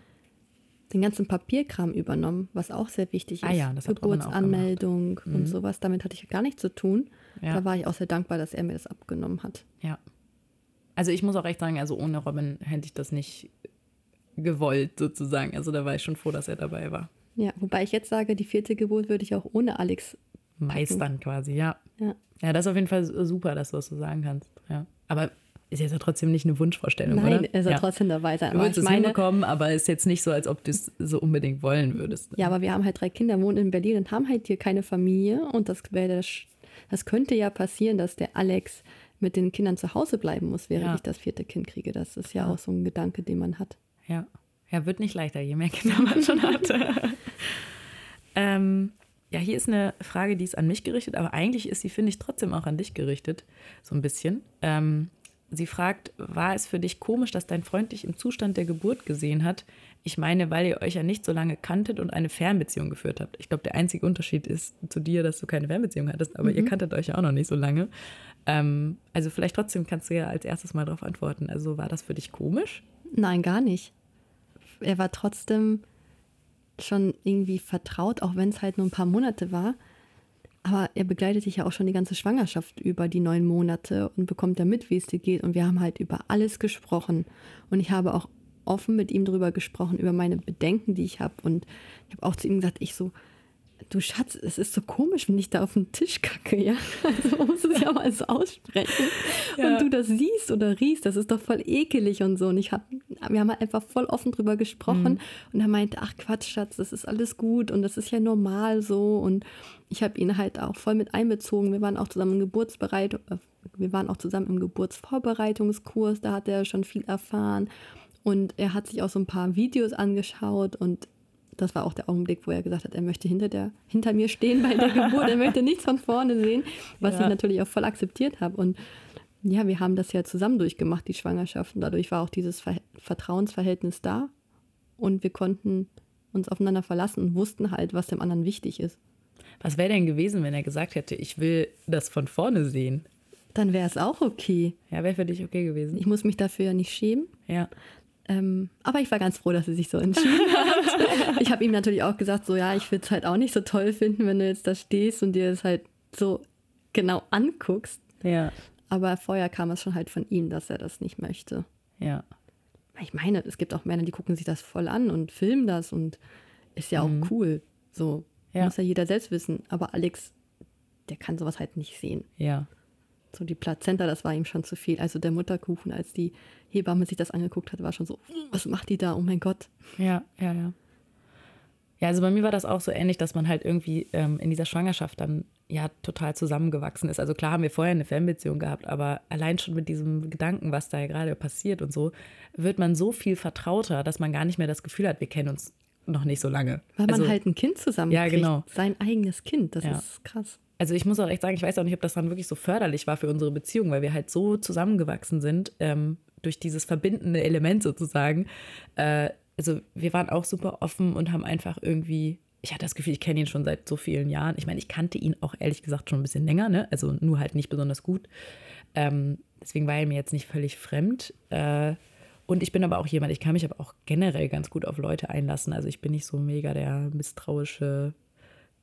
den ganzen Papierkram übernommen, was auch sehr wichtig ah ist. Ah ja, das Geburtsanmeldung und mhm. sowas. Damit hatte ich gar nichts zu tun. Ja. Da war ich auch sehr dankbar, dass er mir das abgenommen hat. Ja. Also ich muss auch echt sagen, also ohne Robin hätte ich das nicht gewollt sozusagen. Also da war ich schon froh, dass er dabei war. Ja, wobei ich jetzt sage, die vierte Geburt würde ich auch ohne Alex packen. meistern quasi, ja. ja. Ja, das ist auf jeden Fall super, dass du das so sagen kannst. Ja. Aber ist jetzt ja trotzdem nicht eine Wunschvorstellung, Nein, oder? er soll ja. trotzdem dabei sein. Du würdest es meine, hinbekommen, aber ist jetzt nicht so, als ob du es so unbedingt wollen würdest. Ja, aber wir haben halt drei Kinder, wohnen in Berlin und haben halt hier keine Familie. Und das, das, das könnte ja passieren, dass der Alex mit den Kindern zu Hause bleiben muss, während ja. ich das vierte Kind kriege. Das ist ja, ja, auch so ein Gedanke, den man hat. Ja. Ja, wird nicht leichter, je mehr Kinder man schon hat. ähm, ja, hier ist eine Frage, die ist an mich gerichtet, aber eigentlich ist sie, finde ich, trotzdem auch an dich gerichtet. So ein bisschen. Ähm, Sie fragt, war es für dich komisch, dass dein Freund dich im Zustand der Geburt gesehen hat? Ich meine, weil ihr euch ja nicht so lange kanntet und eine Fernbeziehung geführt habt. Ich glaube, der einzige Unterschied ist zu dir, dass du keine Fernbeziehung hattest, aber mhm. ihr kanntet euch ja auch noch nicht so lange. Ähm, also vielleicht trotzdem kannst du ja als erstes mal darauf antworten. Also war das für dich komisch? Nein, gar nicht. Er war trotzdem schon irgendwie vertraut, auch wenn es halt nur ein paar Monate war. Aber er begleitet dich ja auch schon die ganze Schwangerschaft über die neun Monate und bekommt ja mit, wie es dir geht. Und wir haben halt über alles gesprochen. Und ich habe auch offen mit ihm darüber gesprochen, über meine Bedenken, die ich habe. Und ich habe auch zu ihm gesagt, ich so, du Schatz, es ist so komisch, wenn ich da auf den Tisch kacke, ja. Also man muss es ja mal so aussprechen. Ja. Und du das siehst oder riechst, das ist doch voll ekelig und so. Und ich hab, wir haben halt einfach voll offen drüber gesprochen. Mhm. Und er meinte, ach Quatsch, Schatz, das ist alles gut und das ist ja normal so. Und ich habe ihn halt auch voll mit einbezogen. Wir waren auch zusammen im Geburtsbereit, äh, wir waren auch zusammen im Geburtsvorbereitungskurs, da hat er schon viel erfahren. Und er hat sich auch so ein paar Videos angeschaut und das war auch der Augenblick, wo er gesagt hat, er möchte hinter, der, hinter mir stehen bei der Geburt, er möchte nichts von vorne sehen, was ja. ich natürlich auch voll akzeptiert habe. Und ja, wir haben das ja zusammen durchgemacht, die Schwangerschaft. Und dadurch war auch dieses Ver Vertrauensverhältnis da. Und wir konnten uns aufeinander verlassen und wussten halt, was dem anderen wichtig ist. Was wäre denn gewesen, wenn er gesagt hätte, ich will das von vorne sehen? Dann wäre es auch okay. Ja, wäre für dich okay gewesen. Ich muss mich dafür ja nicht schämen. Ja. Ähm, aber ich war ganz froh, dass sie sich so entschieden hat. ich habe ihm natürlich auch gesagt, so ja, ich würde es halt auch nicht so toll finden, wenn du jetzt da stehst und dir das halt so genau anguckst. Ja. Aber vorher kam es schon halt von ihm, dass er das nicht möchte. Ja. Ich meine, es gibt auch Männer, die gucken sich das voll an und filmen das und ist ja auch mhm. cool. So ja. muss ja jeder selbst wissen. Aber Alex, der kann sowas halt nicht sehen. Ja. So die Plazenta, das war ihm schon zu viel. Also der Mutterkuchen, als die Hebamme sich das angeguckt hat, war schon so, was macht die da? Oh mein Gott. Ja, ja, ja. Ja, also bei mir war das auch so ähnlich, dass man halt irgendwie ähm, in dieser Schwangerschaft dann ja total zusammengewachsen ist. Also klar haben wir vorher eine Fernbeziehung gehabt, aber allein schon mit diesem Gedanken, was da ja gerade passiert und so, wird man so viel vertrauter, dass man gar nicht mehr das Gefühl hat, wir kennen uns noch nicht so lange. Weil also, man halt ein Kind zusammen Ja, genau. Sein eigenes Kind, das ja. ist krass also ich muss auch echt sagen, ich weiß auch nicht, ob das dann wirklich so förderlich war für unsere Beziehung, weil wir halt so zusammengewachsen sind, ähm, durch dieses verbindende Element sozusagen. Äh, also wir waren auch super offen und haben einfach irgendwie, ich hatte das Gefühl, ich kenne ihn schon seit so vielen Jahren. Ich meine, ich kannte ihn auch ehrlich gesagt schon ein bisschen länger, ne? Also nur halt nicht besonders gut. Ähm, deswegen war er mir jetzt nicht völlig fremd. Äh, und ich bin aber auch jemand, ich kann mich aber auch generell ganz gut auf Leute einlassen. Also ich bin nicht so mega der misstrauische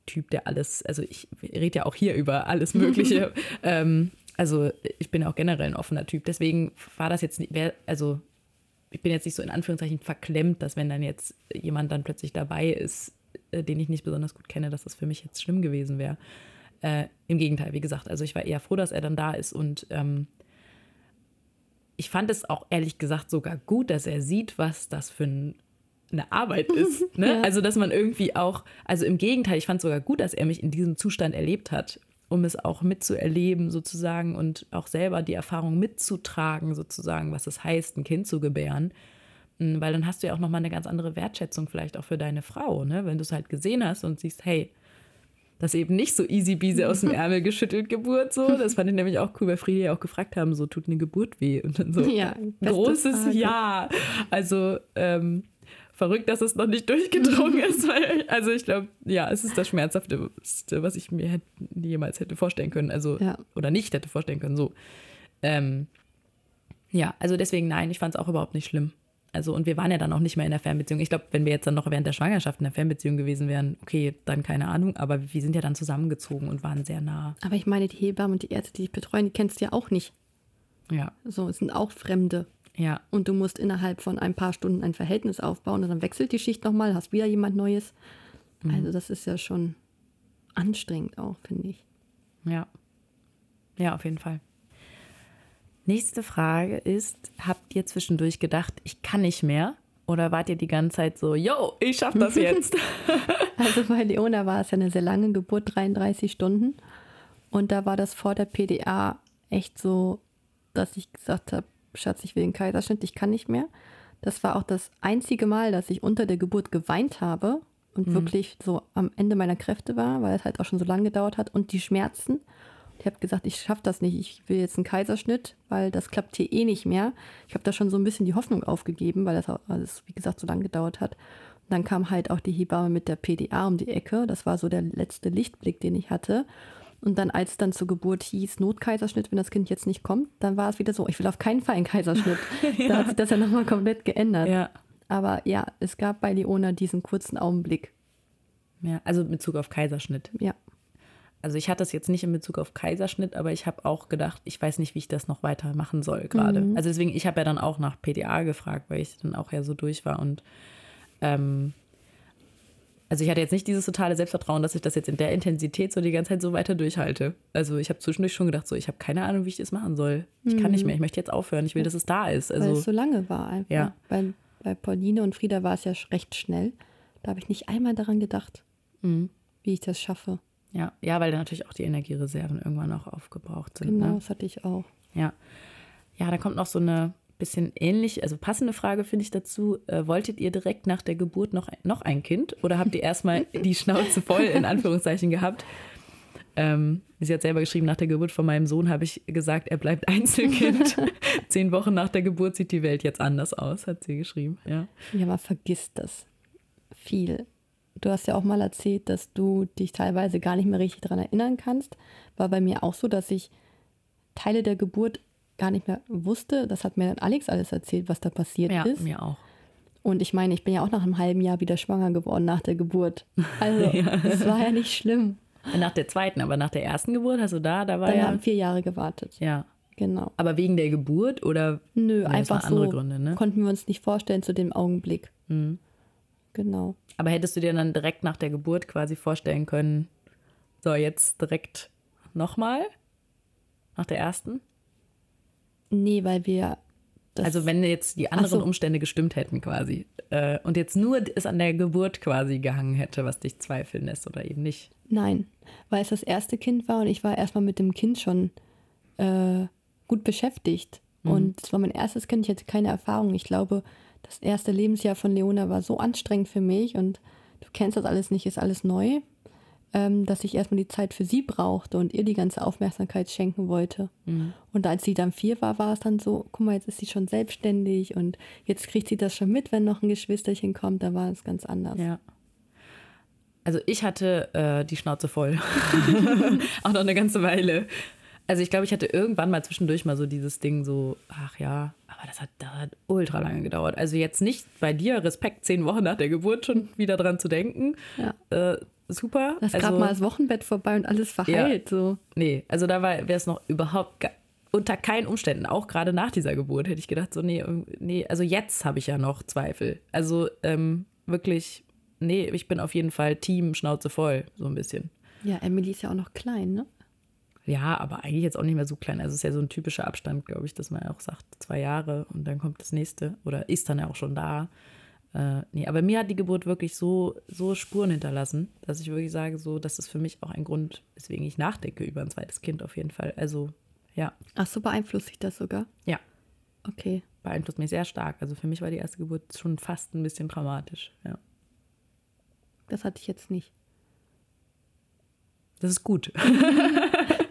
Typ, der alles, also ich rede ja auch hier über alles Mögliche. ähm, also ich bin auch generell ein offener Typ. Deswegen war das jetzt nicht, also ich bin jetzt nicht so in Anführungszeichen verklemmt, dass wenn dann jetzt jemand dann plötzlich dabei ist, äh, den ich nicht besonders gut kenne, dass das für mich jetzt schlimm gewesen wäre. Äh, Im Gegenteil, wie gesagt, also ich war eher froh, dass er dann da ist und ähm, ich fand es auch ehrlich gesagt sogar gut, dass er sieht, was das für ein eine Arbeit ist. Ne? Ja. Also, dass man irgendwie auch, also im Gegenteil, ich fand es sogar gut, dass er mich in diesem Zustand erlebt hat, um es auch mitzuerleben sozusagen und auch selber die Erfahrung mitzutragen sozusagen, was es heißt, ein Kind zu gebären. Hm, weil dann hast du ja auch nochmal eine ganz andere Wertschätzung vielleicht auch für deine Frau, ne? wenn du es halt gesehen hast und siehst, hey, das eben nicht so easy beasy aus dem Ärmel geschüttelt Geburt so. Das fand ich nämlich auch cool, weil Friede ja auch gefragt haben, so tut eine Geburt weh und dann so ja, großes Frage. Ja. Also ähm, verrückt, dass es noch nicht durchgedrungen ist. Weil, also ich glaube, ja, es ist das Schmerzhafteste, was ich mir hätte, jemals hätte vorstellen können. Also, ja. oder nicht hätte vorstellen können, so. Ähm, ja, also deswegen nein, ich fand es auch überhaupt nicht schlimm. Also, und wir waren ja dann auch nicht mehr in der Fernbeziehung. Ich glaube, wenn wir jetzt dann noch während der Schwangerschaft in der Fernbeziehung gewesen wären, okay, dann keine Ahnung, aber wir sind ja dann zusammengezogen und waren sehr nah. Aber ich meine, die Hebammen und die Ärzte, die dich betreuen, die kennst du ja auch nicht. Ja. So, es sind auch Fremde. Ja. Und du musst innerhalb von ein paar Stunden ein Verhältnis aufbauen und dann wechselt die Schicht nochmal, hast wieder jemand Neues. Mhm. Also das ist ja schon anstrengend auch, finde ich. Ja. Ja, auf jeden Fall. Nächste Frage ist, habt ihr zwischendurch gedacht, ich kann nicht mehr? Oder wart ihr die ganze Zeit so, yo, ich schaff das jetzt? also bei Leona war es ja eine sehr lange Geburt, 33 Stunden. Und da war das vor der PDA echt so, dass ich gesagt habe, Schatz, ich will einen Kaiserschnitt, ich kann nicht mehr. Das war auch das einzige Mal, dass ich unter der Geburt geweint habe und mhm. wirklich so am Ende meiner Kräfte war, weil es halt auch schon so lange gedauert hat und die Schmerzen. Ich habe gesagt, ich schaffe das nicht, ich will jetzt einen Kaiserschnitt, weil das klappt hier eh nicht mehr. Ich habe da schon so ein bisschen die Hoffnung aufgegeben, weil das alles, wie gesagt, so lange gedauert hat. Und dann kam halt auch die Hebamme mit der PDA um die Ecke. Das war so der letzte Lichtblick, den ich hatte. Und dann, als es dann zur Geburt hieß, Notkaiserschnitt, wenn das Kind jetzt nicht kommt, dann war es wieder so, ich will auf keinen Fall einen Kaiserschnitt. ja. Da hat sich das ja nochmal komplett geändert. Ja. Aber ja, es gab bei Leona diesen kurzen Augenblick. Ja, also in Bezug auf Kaiserschnitt. Ja. Also ich hatte es jetzt nicht in Bezug auf Kaiserschnitt, aber ich habe auch gedacht, ich weiß nicht, wie ich das noch weiter machen soll gerade. Mhm. Also deswegen, ich habe ja dann auch nach PDA gefragt, weil ich dann auch ja so durch war und ähm, also ich hatte jetzt nicht dieses totale Selbstvertrauen, dass ich das jetzt in der Intensität so die ganze Zeit so weiter durchhalte. Also ich habe zwischendurch schon gedacht, so ich habe keine Ahnung, wie ich das machen soll. Ich kann nicht mehr, ich möchte jetzt aufhören, ich will, dass es da ist. Also, Weil es so lange war einfach. Ja. Bei, bei Pauline und Frieda war es ja recht schnell. Da habe ich nicht einmal daran gedacht, Mhm. wie ich das schaffe. ja, ja, weil dann natürlich auch die Energiereserven irgendwann auch aufgebraucht sind. Genau, Ne? das hatte ich auch. Ja. Ja, da kommt noch so eine bisschen ähnlich, also passende Frage finde ich dazu. Äh, wolltet ihr direkt nach der Geburt noch, noch ein Kind oder habt ihr erstmal die Schnauze voll in Anführungszeichen gehabt? Ähm, sie hat selber geschrieben, nach der Geburt von meinem Sohn habe ich gesagt, er bleibt Einzelkind. Zehn Wochen nach der Geburt sieht die Welt jetzt anders aus, hat sie geschrieben. Ja. Ja, man vergisst das viel. Du hast ja auch mal erzählt, dass du dich teilweise gar nicht mehr richtig daran erinnern kannst. War bei mir auch so, dass ich Teile der Geburt gar nicht mehr wusste. Das hat mir dann Alex alles erzählt, was da passiert ja, ist. mir auch. Und ich meine, ich bin ja auch nach einem halben Jahr wieder schwanger geworden nach der Geburt. Also, es war ja nicht schlimm. Nach der zweiten, aber nach der ersten Geburt hast du da, da war Dann ja. haben vier Jahre gewartet. Ja. Genau. Aber wegen der Geburt oder? Nö, Nee, einfach andere so. Gründe, ne? Konnten wir uns nicht vorstellen zu dem Augenblick. Mhm. Genau. Aber hättest du dir dann direkt nach der Geburt quasi vorstellen können, so jetzt direkt nochmal? Nach der ersten? Nee, weil wir. Das, also wenn jetzt die anderen so. Umstände gestimmt hätten quasi äh, und jetzt nur es an der Geburt quasi gehangen hätte, was dich zweifeln lässt oder eben nicht. Nein, weil es das erste Kind war und ich war erstmal mit dem Kind schon äh, gut beschäftigt. Und es war mein erstes Kind, ich hatte keine Erfahrung. Ich glaube, das erste Lebensjahr von Leona war so anstrengend für mich und du kennst das alles nicht, ist alles neu, ähm, dass ich erstmal die Zeit für sie brauchte und ihr die ganze Aufmerksamkeit schenken wollte. Und als sie dann vier war, war es dann so, guck mal, jetzt ist sie schon selbstständig und jetzt kriegt sie das schon mit, wenn noch ein Geschwisterchen kommt, da war es ganz anders. Ja. Also ich hatte äh, die Schnauze voll. Auch noch eine ganze Weile. Also ich glaube, ich hatte irgendwann mal zwischendurch mal so dieses Ding so, ach ja, aber das hat, das hat ultra lange gedauert. Also jetzt nicht bei dir, Respekt, zehn Wochen nach der Geburt schon wieder dran zu denken. Ja. Äh, super. Da ist also, gerade mal das Wochenbett vorbei und alles verheilt. So. Nee, also da wäre es noch überhaupt unter keinen Umständen, auch gerade nach dieser Geburt, hätte ich gedacht, so, nee, nee, also jetzt habe ich ja noch Zweifel. Also ähm, wirklich, nee, ich bin auf jeden Fall Team Schnauze voll, so ein bisschen. Ja, Emily ist ja auch noch klein, ne? Ja, aber eigentlich jetzt auch nicht mehr so klein. Also es ist ja so ein typischer Abstand, glaube ich, dass man auch sagt, zwei Jahre und dann kommt das nächste oder ist dann ja auch schon da. Äh, nee, aber mir hat die Geburt wirklich so, so Spuren hinterlassen, dass ich wirklich sage, so, das ist für mich auch ein Grund, weswegen ich nachdenke über ein zweites Kind auf jeden Fall. Also ja, Ach so, beeinflusst sich das sogar? ja, Okay. beeinflusst mich sehr stark. Also für mich war die erste Geburt schon fast ein bisschen dramatisch. Ja, Das hatte ich jetzt nicht. das ist gut.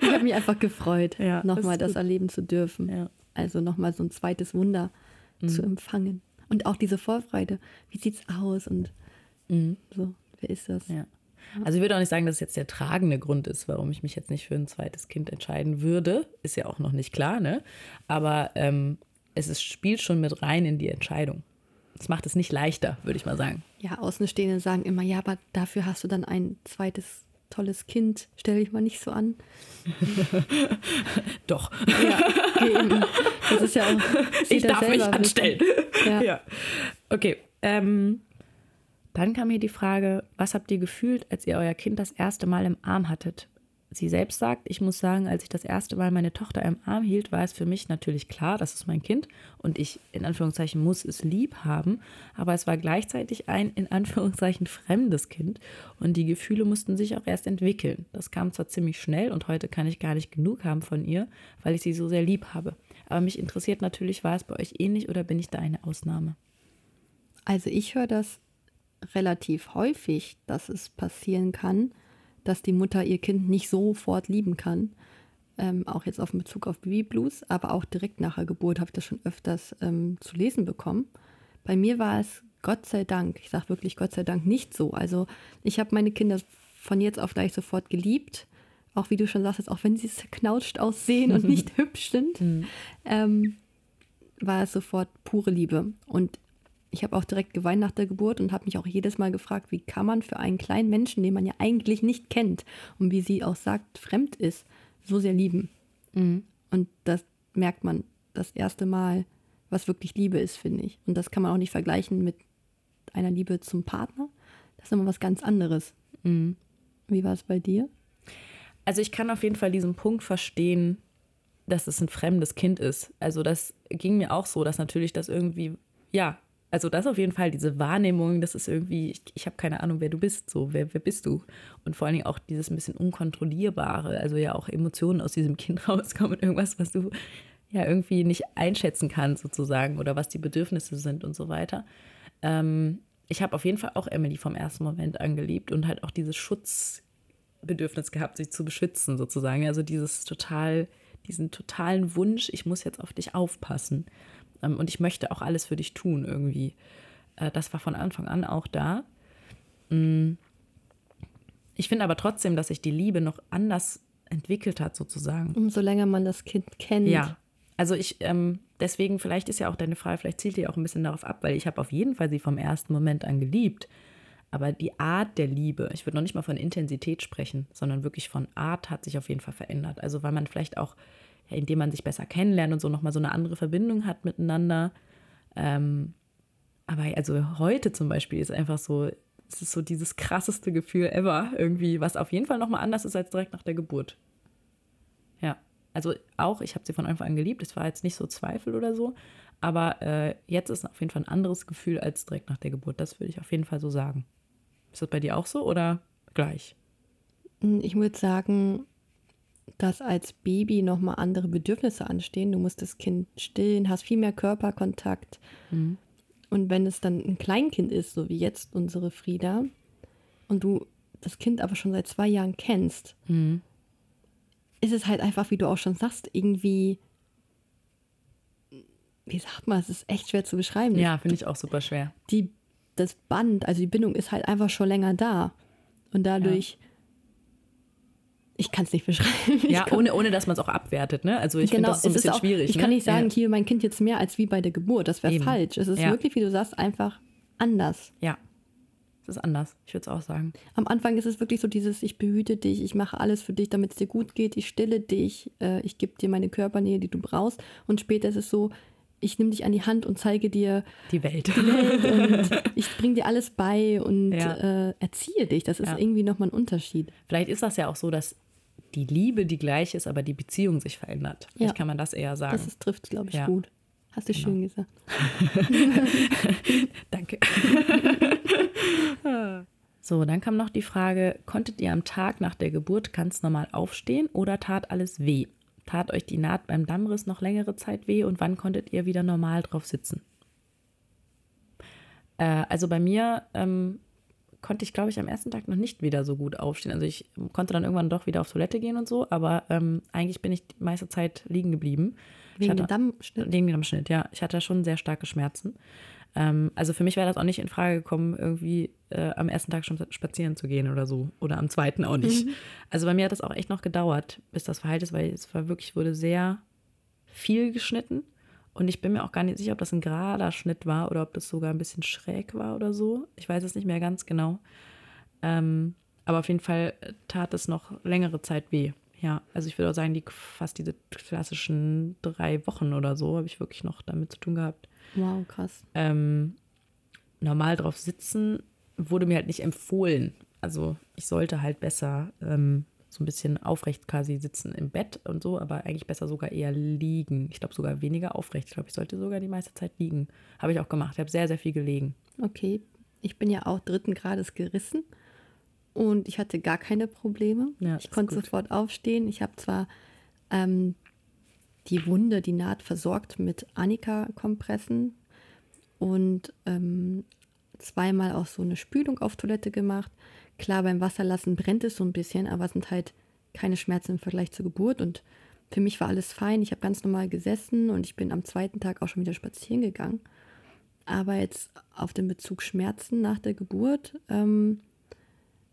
Ich habe mich einfach gefreut, Ja, nochmal das gut. erleben zu dürfen. Ja. Also nochmal so ein zweites Wunder zu Mhm. empfangen. Und auch diese Vorfreude. Wie sieht's aus? Und so, wer ist das? Mhm. Ja. Also ich würde auch nicht sagen, dass es jetzt der tragende Grund ist, warum ich mich jetzt nicht für ein zweites Kind entscheiden würde. Ist ja auch noch nicht klar, ne? Aber ähm, es ist, spielt schon mit rein in die Entscheidung. Das macht es nicht leichter, würde ich mal sagen. Ja, Außenstehende sagen immer, ja, aber dafür hast du dann ein zweites tolles Kind. Stell dich mal nicht so an. Doch, Ja, eben. Das ist ja auch. ich darf mich anstellen. Ja. Ja. Okay. Ähm, dann kam hier die Frage, was habt ihr gefühlt, als ihr euer Kind das erste Mal im Arm hattet? Sie selbst sagt, ich muss sagen, als ich das erste Mal meine Tochter im Arm hielt, war es für mich natürlich klar, das ist mein Kind und ich in Anführungszeichen muss es lieb haben, aber es war gleichzeitig ein in Anführungszeichen fremdes Kind und die Gefühle mussten sich auch erst entwickeln. Das kam zwar ziemlich schnell und heute kann ich gar nicht genug haben von ihr, weil ich sie so sehr lieb habe. Aber mich interessiert natürlich, war es bei euch ähnlich oder bin ich da eine Ausnahme? Also ich höre das relativ häufig, dass es passieren kann, dass die Mutter ihr Kind nicht sofort lieben kann. Ähm, auch jetzt auf den Bezug auf Baby Blues, aber auch direkt nach der Geburt habe ich das schon öfters ähm, zu lesen bekommen. Bei mir war es Gott sei Dank, ich sage wirklich Gott sei Dank nicht so. Also ich habe meine Kinder von jetzt auf gleich sofort geliebt. Auch wie du schon sagst, auch wenn sie zerknautscht aussehen und nicht hübsch sind, ähm, war es sofort pure Liebe. Und ich habe auch direkt geweint nach der Geburt und habe mich auch jedes Mal gefragt, wie kann man für einen kleinen Menschen, den man ja eigentlich nicht kennt und wie sie auch sagt, fremd ist, so sehr lieben. Und das merkt man das erste Mal, was wirklich Liebe ist, finde ich. Und das kann man auch nicht vergleichen mit einer Liebe zum Partner. Das ist immer was ganz anderes. Mhm. Wie war es bei dir? Also ich kann auf jeden Fall diesen Punkt verstehen, dass es ein fremdes Kind ist. Also das ging mir auch so, dass natürlich das irgendwie, ja, also das auf jeden Fall, diese Wahrnehmung, das ist irgendwie, ich, ich habe keine Ahnung, wer du bist, so, wer, wer bist du? Und vor allen Dingen auch dieses ein bisschen Unkontrollierbare, also ja auch Emotionen aus diesem Kind rauskommen, irgendwas, was du ja irgendwie nicht einschätzen kannst sozusagen oder was die Bedürfnisse sind und so weiter. Ähm, ich habe auf jeden Fall auch Emily vom ersten Moment angeliebt und halt auch dieses Schutzbedürfnis gehabt, sich zu beschützen sozusagen. Also dieses total, diesen totalen Wunsch, ich muss jetzt auf dich aufpassen ähm, und ich möchte auch alles für dich tun irgendwie. Äh, das war von Anfang an auch da. Mm. Ich finde aber trotzdem, dass sich die Liebe noch anders entwickelt hat sozusagen. Umso länger man das Kind kennt. Ja, also ich, ähm, deswegen, vielleicht ist ja auch deine Frage, vielleicht zielt die auch ein bisschen darauf ab, weil ich habe auf jeden Fall sie vom ersten Moment an geliebt. Aber die Art der Liebe, ich würde noch nicht mal von Intensität sprechen, sondern wirklich von Art hat sich auf jeden Fall verändert. Also weil man vielleicht auch, indem man sich besser kennenlernt und so nochmal so eine andere Verbindung hat miteinander. Ähm, aber also heute zum Beispiel ist einfach so, es ist so dieses krasseste Gefühl ever irgendwie, was auf jeden Fall nochmal anders ist als direkt nach der Geburt. Ja. Also auch, ich habe sie von Anfang an geliebt. Es war jetzt nicht so Zweifel oder so. Aber äh, jetzt ist auf jeden Fall ein anderes Gefühl als direkt nach der Geburt. Das würde ich auf jeden Fall so sagen. Ist das bei dir auch so oder gleich? Hm, ich würde sagen, dass als Baby nochmal andere Bedürfnisse anstehen. Du musst das Kind stillen, hast viel mehr Körperkontakt. Mhm. Und wenn es dann ein Kleinkind ist, so wie jetzt unsere Frieda, und du das Kind aber schon seit zwei Jahren kennst, mhm ist es halt einfach, wie du auch schon sagst, irgendwie, wie sagt man, es ist echt schwer zu beschreiben. Ja, finde ich auch super schwer. Die, das Band, also die Bindung ist halt einfach schon länger da. Und dadurch, ja. Ich kann es nicht beschreiben. ja, ohne, ohne dass man es auch abwertet, ne? Also ich genau, finde das so ein bisschen auch, schwierig. Ich ne? kann nicht sagen, ja. hier mein Kind jetzt mehr als wie bei der Geburt. Das wäre falsch. Es ist ja. wirklich, wie du sagst, einfach anders. Ja, es ist anders, ich würde es auch sagen. Am Anfang ist es wirklich so dieses, ich behüte dich, ich mache alles für dich, damit es dir gut geht, ich stille dich, äh, ich gebe dir meine Körpernähe, die du brauchst. Und später ist es so, ich nehme dich an die Hand und zeige dir die Welt. Die Welt und ich bringe dir alles bei und ja. äh, erziehe dich. Das ist ja. irgendwie nochmal ein Unterschied. Vielleicht ist das ja auch so, dass die Liebe die gleiche ist, aber die Beziehung sich verändert. Vielleicht ja. kann man das eher sagen. Das trifft, glaube ich, gut. Hast du genau. schön gesagt. Danke. so, dann kam noch die Frage, konntet ihr am Tag nach der Geburt ganz normal aufstehen oder tat alles weh? Tat euch die Naht beim Dammriss noch längere Zeit weh und wann konntet ihr wieder normal drauf sitzen? Äh, also bei mir ähm, konnte ich, glaube ich, am ersten Tag noch nicht wieder so gut aufstehen. Also ich konnte dann irgendwann doch wieder auf Toilette gehen und so, aber ähm, eigentlich bin ich die meiste Zeit liegen geblieben. Wegen dem Dammschnitt? Wegen dem Dammschnitt, ja. Ich hatte schon sehr starke Schmerzen. Ähm, also für mich wäre das auch nicht in Frage gekommen, irgendwie äh, am ersten Tag schon spazieren zu gehen oder so. Oder am zweiten auch nicht. Mhm. Also bei mir hat das auch echt noch gedauert, bis das verheilt ist, weil es war wirklich, wurde sehr viel geschnitten. Und ich bin mir auch gar nicht sicher, ob das ein gerader Schnitt war oder ob das sogar ein bisschen schräg war oder so. Ich weiß es nicht mehr ganz genau. Ähm, aber auf jeden Fall tat es noch längere Zeit weh. Ja, also ich würde auch sagen, die fast diese klassischen drei Wochen oder so habe ich wirklich noch damit zu tun gehabt. Wow, krass. Ähm, normal drauf sitzen wurde mir halt nicht empfohlen. Also ich sollte halt besser ähm, so ein bisschen aufrecht quasi sitzen im Bett und so, aber eigentlich besser sogar eher liegen. Ich glaube sogar weniger aufrecht. Ich glaube, ich sollte sogar die meiste Zeit liegen. Habe ich auch gemacht. Ich habe sehr, sehr viel gelegen. Okay. Ich bin ja auch dritten Grades gerissen und ich hatte gar keine Probleme. Ja, ich konnte sofort aufstehen. Ich habe zwar ähm, die Wunde, die Naht versorgt mit Annika-Kompressen und ähm, zweimal auch so eine Spülung auf Toilette gemacht. Klar, beim Wasserlassen brennt es so ein bisschen, aber es sind halt keine Schmerzen im Vergleich zur Geburt und für mich war alles fein. Ich habe ganz normal gesessen und ich bin am zweiten Tag auch schon wieder spazieren gegangen. Aber jetzt auf den Bezug Schmerzen nach der Geburt, ähm,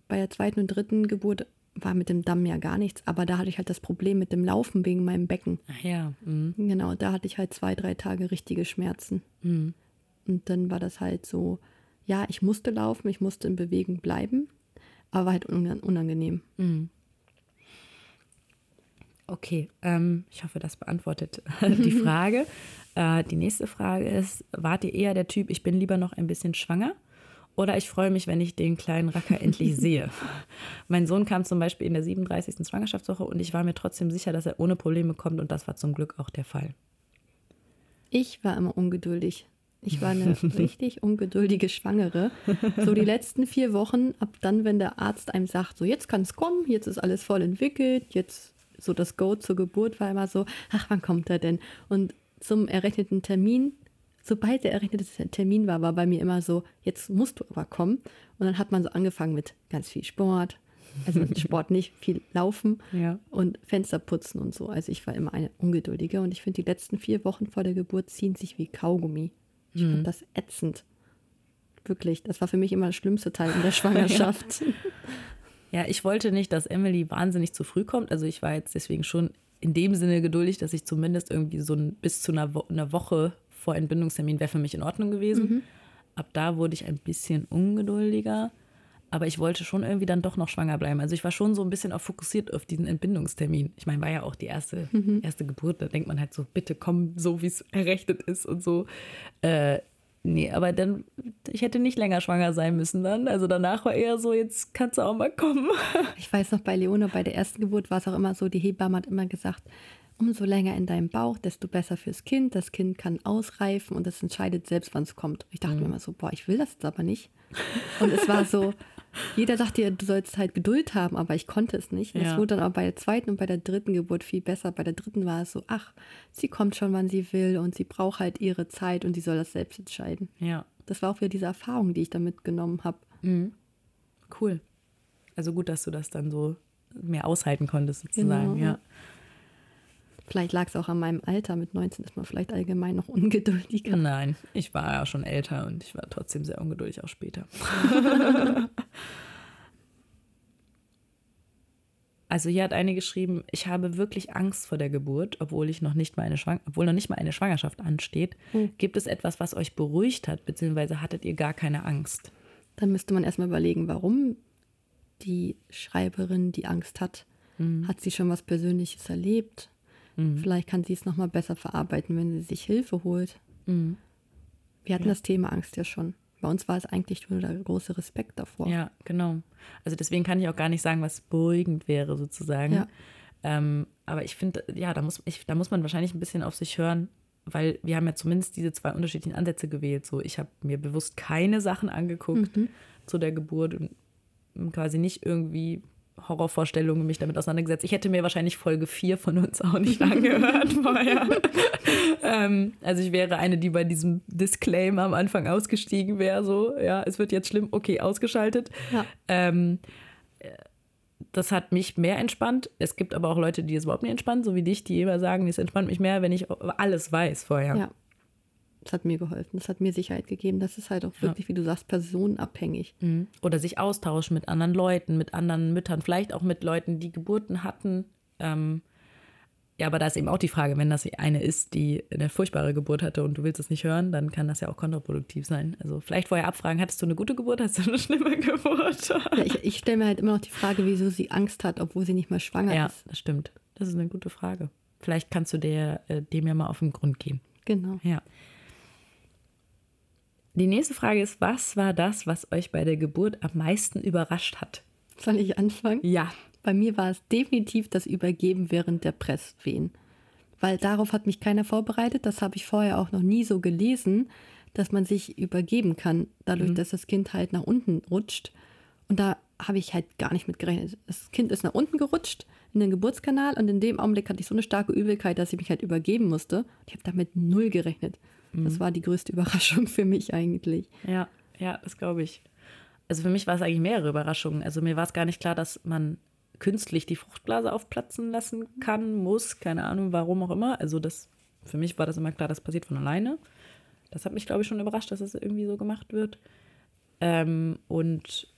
bei der zweiten und dritten Geburt war mit dem Damm ja gar nichts, aber da hatte ich halt das Problem mit dem Laufen wegen meinem Becken. Ach ja. Mhm. Genau, da hatte ich halt zwei, drei Tage richtige Schmerzen. Mhm. Und dann war das halt so, ja, ich musste laufen, ich musste in Bewegung bleiben, aber war halt unangenehm. Mhm. Okay, ähm, ich hoffe, das beantwortet die Frage. äh, die nächste Frage ist, wart ihr eher der Typ, ich bin lieber noch ein bisschen schwanger? Oder ich freue mich, wenn ich den kleinen Racker endlich sehe. mein Sohn kam zum Beispiel in der 37. Schwangerschaftswoche und ich war mir trotzdem sicher, dass er ohne Probleme kommt und das war zum Glück auch der Fall. Ich war immer ungeduldig. Ich war eine richtig ungeduldige Schwangere. So die letzten vier Wochen, ab dann, wenn der Arzt einem sagt, so jetzt kann es kommen, jetzt ist alles voll entwickelt, jetzt so das Go zur Geburt war immer so, ach, wann kommt er denn? Und zum errechneten Termin, sobald der errechnete Termin war, war bei mir immer so, jetzt musst du aber kommen. Und dann hat man so angefangen mit ganz viel Sport, also Sport nicht, viel Laufen ja. und Fenster putzen und so. Also ich war immer eine Ungeduldige und ich finde, die letzten vier Wochen vor der Geburt ziehen sich wie Kaugummi. Ich mhm. fand das ätzend. Wirklich, das war für mich immer der schlimmste Teil in der Schwangerschaft. ja. ja, ich wollte nicht, dass Emily wahnsinnig zu früh kommt. Also ich war jetzt deswegen schon in dem Sinne geduldig, dass ich zumindest irgendwie so ein, bis zu einer, Wo einer Woche vor Entbindungstermin wäre für mich in Ordnung gewesen. Mhm. Ab da wurde ich ein bisschen ungeduldiger. Aber ich wollte schon irgendwie dann doch noch schwanger bleiben. Also ich war schon so ein bisschen auch fokussiert auf diesen Entbindungstermin. Ich meine, war ja auch die erste, mhm. erste Geburt. Da denkt man halt so, bitte komm, so wie es errechnet ist und so. Äh, nee, aber dann, ich hätte nicht länger schwanger sein müssen dann. Also danach war eher so, jetzt kannst du auch mal kommen. Ich weiß noch, bei Leone, bei der ersten Geburt war es auch immer so, die Hebamme hat immer gesagt, umso länger in deinem Bauch, desto besser fürs Kind. Das Kind kann ausreifen und es entscheidet selbst, wann es kommt. Ich dachte mhm. mir immer so, boah, ich will das jetzt aber nicht. Und es war so, jeder sagte ja, du sollst halt Geduld haben, aber ich konnte es nicht. Ja. wurde dann auch bei der zweiten und bei der dritten Geburt viel besser. Bei der dritten war es so, ach, sie kommt schon, wann sie will und sie braucht halt ihre Zeit und sie soll das selbst entscheiden. Ja. Das war auch wieder diese Erfahrung, die ich da mitgenommen habe. Mhm. Cool. Also gut, dass du das dann so mehr aushalten konntest, sozusagen, genau. ja. Vielleicht lag es auch an meinem Alter. Mit 19 ist man vielleicht allgemein noch ungeduldiger. Nein, ich war ja schon älter und ich war trotzdem sehr ungeduldig auch später. also hier hat eine geschrieben, ich habe wirklich Angst vor der Geburt, obwohl ich noch nicht mal eine Schwang obwohl noch nicht mal eine Schwangerschaft ansteht. Hm. Gibt es etwas, was euch beruhigt hat, beziehungsweise hattet ihr gar keine Angst? Dann müsste man erstmal überlegen, warum die Schreiberin die Angst hat. Hm. Hat sie schon was Persönliches erlebt? Mhm. Vielleicht kann sie es nochmal besser verarbeiten, wenn sie sich Hilfe holt. Mhm. Wir hatten ja. das Thema Angst ja schon. Bei uns war es eigentlich nur der große Respekt davor. Ja, genau. Also deswegen kann ich auch gar nicht sagen, was beruhigend wäre sozusagen. Ja. Ähm, aber ich finde, ja, da muss, ich, da muss man wahrscheinlich ein bisschen auf sich hören, weil wir haben ja zumindest diese zwei unterschiedlichen Ansätze gewählt. So, ich habe mir bewusst keine Sachen angeguckt mhm. zu der Geburt und quasi nicht irgendwie Horrorvorstellungen mich damit auseinandergesetzt. Ich hätte mir wahrscheinlich Folge 4 von uns auch nicht angehört vorher. ähm, also ich wäre eine, die bei diesem Disclaimer am Anfang ausgestiegen wäre, so, ja, es wird jetzt schlimm, okay, ausgeschaltet. Ja. Ähm, das hat mich mehr entspannt. Es gibt aber auch Leute, die es überhaupt nicht entspannen, so wie dich, die immer sagen, es entspannt mich mehr, wenn ich alles weiß vorher. Ja. Das hat mir geholfen. Das hat mir Sicherheit gegeben. Das ist halt auch wirklich, ja. wie du sagst, personenabhängig. Mhm. Oder sich austauschen mit anderen Leuten, mit anderen Müttern, vielleicht auch mit Leuten, die Geburten hatten. Ähm, ja, aber da ist eben auch die Frage, wenn das eine ist, die eine furchtbare Geburt hatte und du willst es nicht hören, dann kann das ja auch kontraproduktiv sein. Also vielleicht vorher abfragen, hattest du eine gute Geburt, hast du eine schlimme Geburt? Ja, ich, ich stelle mir halt immer noch die Frage, wieso sie Angst hat, obwohl sie nicht mal schwanger ja, ist. Ja, das stimmt. Das ist eine gute Frage. Vielleicht kannst du der, äh, dem ja mal auf den Grund gehen. Genau. Ja. Die nächste Frage ist, was war das, was euch bei der Geburt am meisten überrascht hat? Soll ich anfangen? Ja. Bei mir war es definitiv das Übergeben während der Presswehen. Weil darauf hat mich keiner vorbereitet. Das habe ich vorher auch noch nie so gelesen, dass man sich übergeben kann, dadurch, mhm. dass das Kind halt nach unten rutscht. Und da habe ich halt gar nicht mit gerechnet. Das Kind ist nach unten gerutscht in den Geburtskanal und in dem Augenblick hatte ich so eine starke Übelkeit, dass ich mich halt übergeben musste. Ich habe damit null gerechnet. Mhm. Das war die größte Überraschung für mich eigentlich. Ja, ja, das glaube ich. Also für mich war es eigentlich mehrere Überraschungen. Also mir war es gar nicht klar, dass man künstlich die Fruchtblase aufplatzen lassen kann, muss, keine Ahnung, warum auch immer. Also das, für mich war das immer klar, das passiert von alleine. Das hat mich, glaube ich, schon überrascht, dass es das irgendwie so gemacht wird. Ähm, und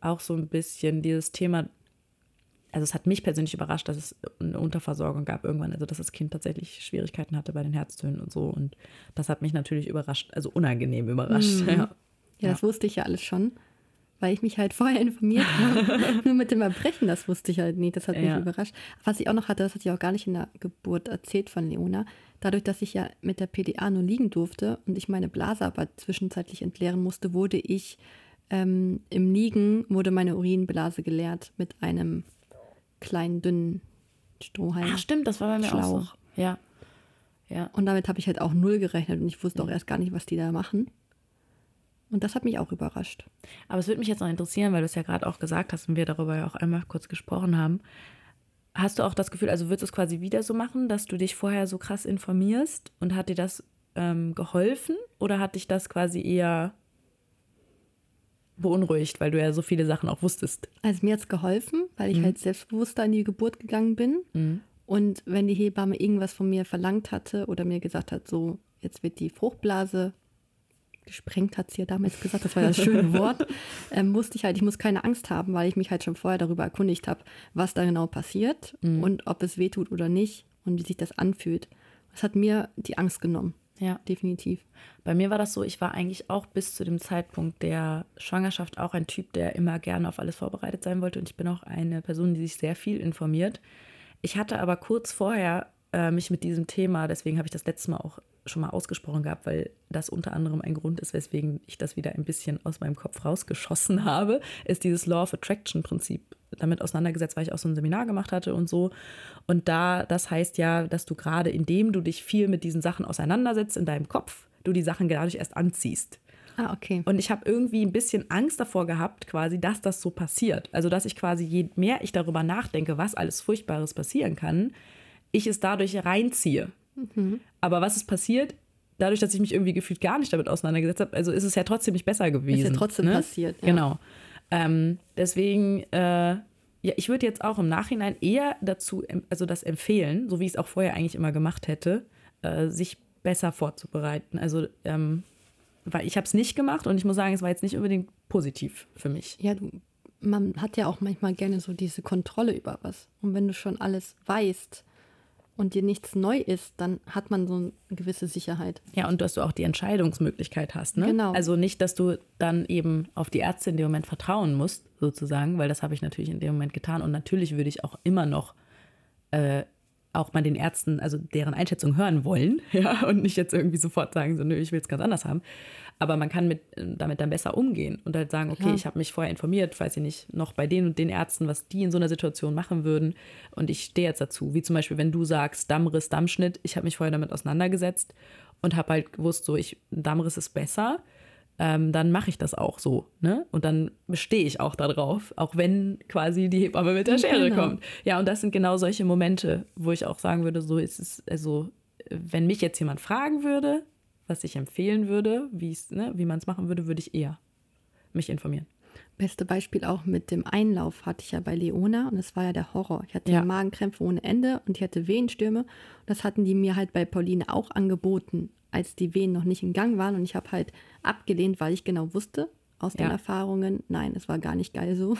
auch so ein bisschen dieses Thema, also es hat mich persönlich überrascht, dass es eine Unterversorgung gab irgendwann, also dass das Kind tatsächlich Schwierigkeiten hatte bei den Herztönen und so. Und das hat mich natürlich überrascht, also unangenehm überrascht. Mhm. Ja. ja. das wusste ich ja alles schon. weil ich mich halt vorher informiert habe. Nur mit dem Erbrechen, das wusste ich halt nicht. Das hat mich Ja. überrascht. Was ich auch noch hatte, das hatte ich auch gar nicht in der Geburt erzählt von Leona. Dadurch, dass ich ja mit der PDA nur liegen durfte und ich meine Blase aber zwischenzeitlich entleeren musste, wurde ich ähm, im Liegen, wurde meine Urinblase geleert mit einem kleinen, dünnen Strohhalm. Ach, stimmt, das war bei mir auch so. Schlauch. Ja. Ja. Und damit habe ich halt auch null gerechnet und ich wusste auch erst gar nicht, was die da machen. Und das hat mich auch überrascht. Aber es würde mich jetzt noch interessieren, weil du es ja gerade auch gesagt hast und wir darüber ja auch einmal kurz gesprochen haben. Hast du auch das Gefühl, also würdest du es quasi wieder so machen, dass du dich vorher so krass informierst und hat dir das ähm, geholfen oder hat dich das quasi eher beunruhigt, weil du ja so viele Sachen auch wusstest? Also mir hat es geholfen, weil ich halt selbstbewusster in die Geburt gegangen bin. Und wenn die Hebamme irgendwas von mir verlangt hatte oder mir gesagt hat, so, jetzt wird die Fruchtblase gesprengt, hat sie ja damals gesagt, das war ja das schöne Wort, ähm, wusste ich halt, ich muss keine Angst haben, weil ich mich halt schon vorher darüber erkundigt habe, was da genau passiert und ob es weh tut oder nicht und wie sich das anfühlt. Das hat mir die Angst genommen, Ja. definitiv. Bei mir war das so, ich war eigentlich auch bis zu dem Zeitpunkt der Schwangerschaft auch ein Typ, der immer gerne auf alles vorbereitet sein wollte. Und ich bin auch eine Person, die sich sehr viel informiert. Ich hatte aber kurz vorher äh, mich mit diesem Thema, deswegen habe ich das letzte Mal auch schon mal ausgesprochen gehabt, weil das unter anderem ein Grund ist, weswegen ich das wieder ein bisschen aus meinem Kopf rausgeschossen habe, ist dieses Law of Attraction Prinzip damit auseinandergesetzt, weil ich auch so ein Seminar gemacht hatte und so. Und da, das heißt ja, dass du gerade, indem du dich viel mit diesen Sachen auseinandersetzt in deinem Kopf, du die Sachen dadurch erst anziehst. Ah, okay. Und ich habe irgendwie ein bisschen Angst davor gehabt, quasi, dass das so passiert. Also, dass ich quasi, je mehr ich darüber nachdenke, was alles Furchtbares passieren kann, ich es dadurch reinziehe. Aber was ist passiert? Dadurch, dass ich mich irgendwie gefühlt gar nicht damit auseinandergesetzt habe, also ist es ja trotzdem nicht besser gewesen. trotzdem ne? passiert, ja. Genau. Ähm, deswegen, äh, ja, ich würde jetzt auch im Nachhinein eher dazu, also das empfehlen, so wie ich es auch vorher eigentlich immer gemacht hätte, äh, sich besser vorzubereiten. Also, ähm, weil ich habe es nicht gemacht und ich muss sagen, es war jetzt nicht unbedingt positiv für mich. Ja, du, man hat ja auch manchmal gerne so diese Kontrolle über was. Und wenn du schon alles weißt und dir nichts neu ist, dann hat man so eine gewisse Sicherheit. Ja, und dass du auch die Entscheidungsmöglichkeit hast. Ne? Genau. Also nicht, dass du dann eben auf die Ärzte in dem Moment vertrauen musst, sozusagen, weil das habe ich natürlich in dem Moment getan. Und natürlich würde ich auch immer noch äh, auch mal den Ärzten, also deren Einschätzung hören wollen, ja, und nicht jetzt irgendwie sofort sagen, so, nö, ich will es ganz anders haben. Aber man kann mit, damit dann besser umgehen und halt sagen, okay, Klar. ich habe mich vorher informiert, weiß ich nicht, noch bei den und den Ärzten, was die in so einer Situation machen würden. Und ich stehe jetzt dazu. Wie zum Beispiel, wenn du sagst, Dammriss, Dammschnitt, ich habe mich vorher damit auseinandergesetzt und habe halt gewusst, so, ich, Dammriss ist besser, ähm, dann mache ich das auch so. Ne? Und dann bestehe ich auch darauf, auch wenn quasi die Hebamme mit der Schere Genau. kommt. Ja, und das sind genau solche Momente, wo ich auch sagen würde, so ist es, also, wenn mich jetzt jemand fragen würde, was ich empfehlen würde, wie es, ne, wie man es machen würde, würde ich eher mich informieren. Beste Beispiel auch mit dem Einlauf hatte ich ja bei Leona und das war ja der Horror. Ich hatte Ja. Magenkrämpfe ohne Ende und ich hatte Wehenstürme. Das hatten die mir halt bei Pauline auch angeboten, als die Wehen noch nicht in Gang waren. Und ich habe halt abgelehnt, weil ich genau wusste aus den Ja. Erfahrungen, nein, es war gar nicht geil so.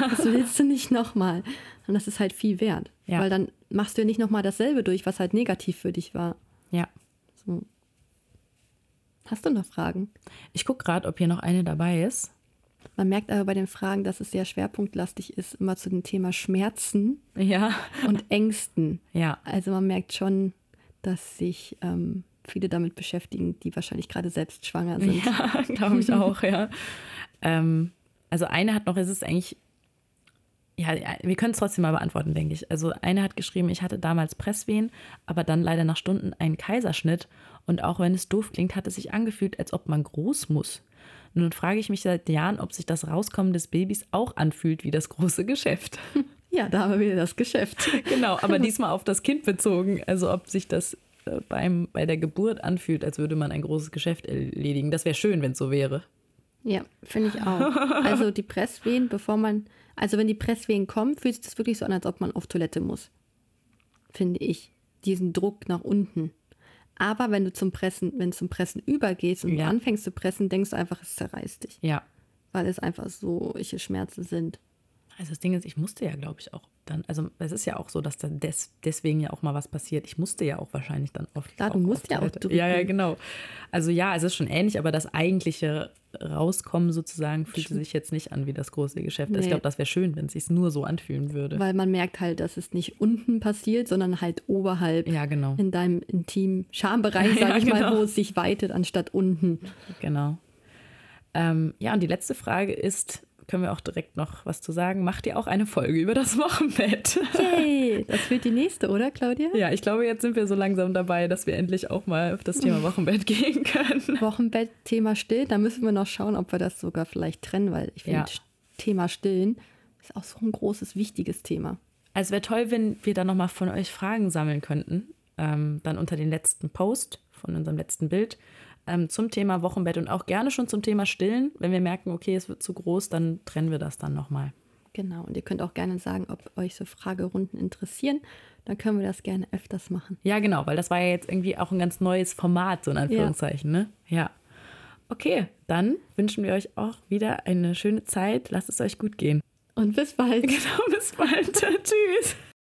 Das willst du nicht nochmal. Und das ist halt viel wert. Ja. Weil dann machst du ja nicht nochmal dasselbe durch, was halt negativ für dich war. Ja. So. Hast du noch Fragen? Ich gucke gerade, ob hier noch eine dabei ist. Man merkt aber bei den Fragen, dass es sehr schwerpunktlastig ist, immer zu dem Thema Schmerzen Ja. und Ängsten. Ja. Also man merkt schon, dass sich ähm, viele damit beschäftigen, die wahrscheinlich gerade selbst schwanger sind. Ja, glaube ich auch, ja. Ähm, also eine hat noch, es ist eigentlich, ja, wir können es trotzdem mal beantworten, denke ich. Also eine hat geschrieben, ich hatte damals Presswehen, aber dann leider nach Stunden einen Kaiserschnitt. Und auch wenn es doof klingt, hat es sich angefühlt, als ob man groß muss. Nun frage ich mich seit Jahren, ob sich das Rauskommen des Babys auch anfühlt wie das große Geschäft. Ja, da haben wir wieder das Geschäft. genau, aber diesmal auf das Kind bezogen. Also ob sich das beim, bei der Geburt anfühlt, als würde man ein großes Geschäft erledigen. Das wäre schön, wenn es so wäre. Ja, finde ich auch. Also die Presswehen, bevor man, also wenn die Presswehen kommen, fühlt sich das wirklich so an, als ob man auf Toilette muss. Finde ich. Diesen Druck nach unten. Aber wenn du zum Pressen, wenn du zum Pressen übergehst und Ja. anfängst zu pressen, denkst du einfach, es zerreißt dich. Ja, Weil es einfach so solche Schmerzen sind. Also das Ding ist, ich musste ja, glaube ich, auch dann, also es ist ja auch so, dass dann des, deswegen ja auch mal was passiert. Ich musste ja auch wahrscheinlich dann oft. Klar, du musst ja auch drücken. Ja, ja, genau. Also ja, es ist schon ähnlich, aber das eigentliche Rauskommen sozusagen fühlte sich jetzt nicht an wie das große Geschäft. Nee. Ich glaube, das wäre schön, wenn es sich nur so anfühlen würde. Weil man merkt halt, dass es nicht unten passiert, sondern halt oberhalb. Ja, genau. In deinem intimen Schambereich, sage ja, ich genau. mal, wo es sich weitet, anstatt unten. Genau. Ähm, ja, und die letzte Frage ist, können wir auch direkt noch was zu sagen. Macht ihr auch eine Folge über das Wochenbett? Yay, das wird die nächste, oder Claudia? Ja, ich glaube, jetzt sind wir so langsam dabei, dass wir endlich auch mal auf das Thema Wochenbett gehen können. Wochenbett, Thema Still, da müssen wir noch schauen, ob wir das sogar vielleicht trennen, weil ich finde, ja. Thema Stillen ist auch so ein großes, wichtiges Thema. Also wäre toll, wenn wir da nochmal von euch Fragen sammeln könnten. Ähm, dann unter den letzten Post von unserem letzten Bild ähm, zum Thema Wochenbett und auch gerne schon zum Thema Stillen. Wenn wir merken, okay, es wird zu groß, dann trennen wir das dann nochmal. Genau, und ihr könnt auch gerne sagen, ob euch so Fragerunden interessieren. Dann können wir das gerne öfters machen. Ja, genau, weil das war ja jetzt irgendwie auch ein ganz neues Format, so in Anführungszeichen, ja. ne? Ja. Okay, dann wünschen wir euch auch wieder eine schöne Zeit. Lasst es euch gut gehen. Und bis bald. Genau, bis bald. Tschüss.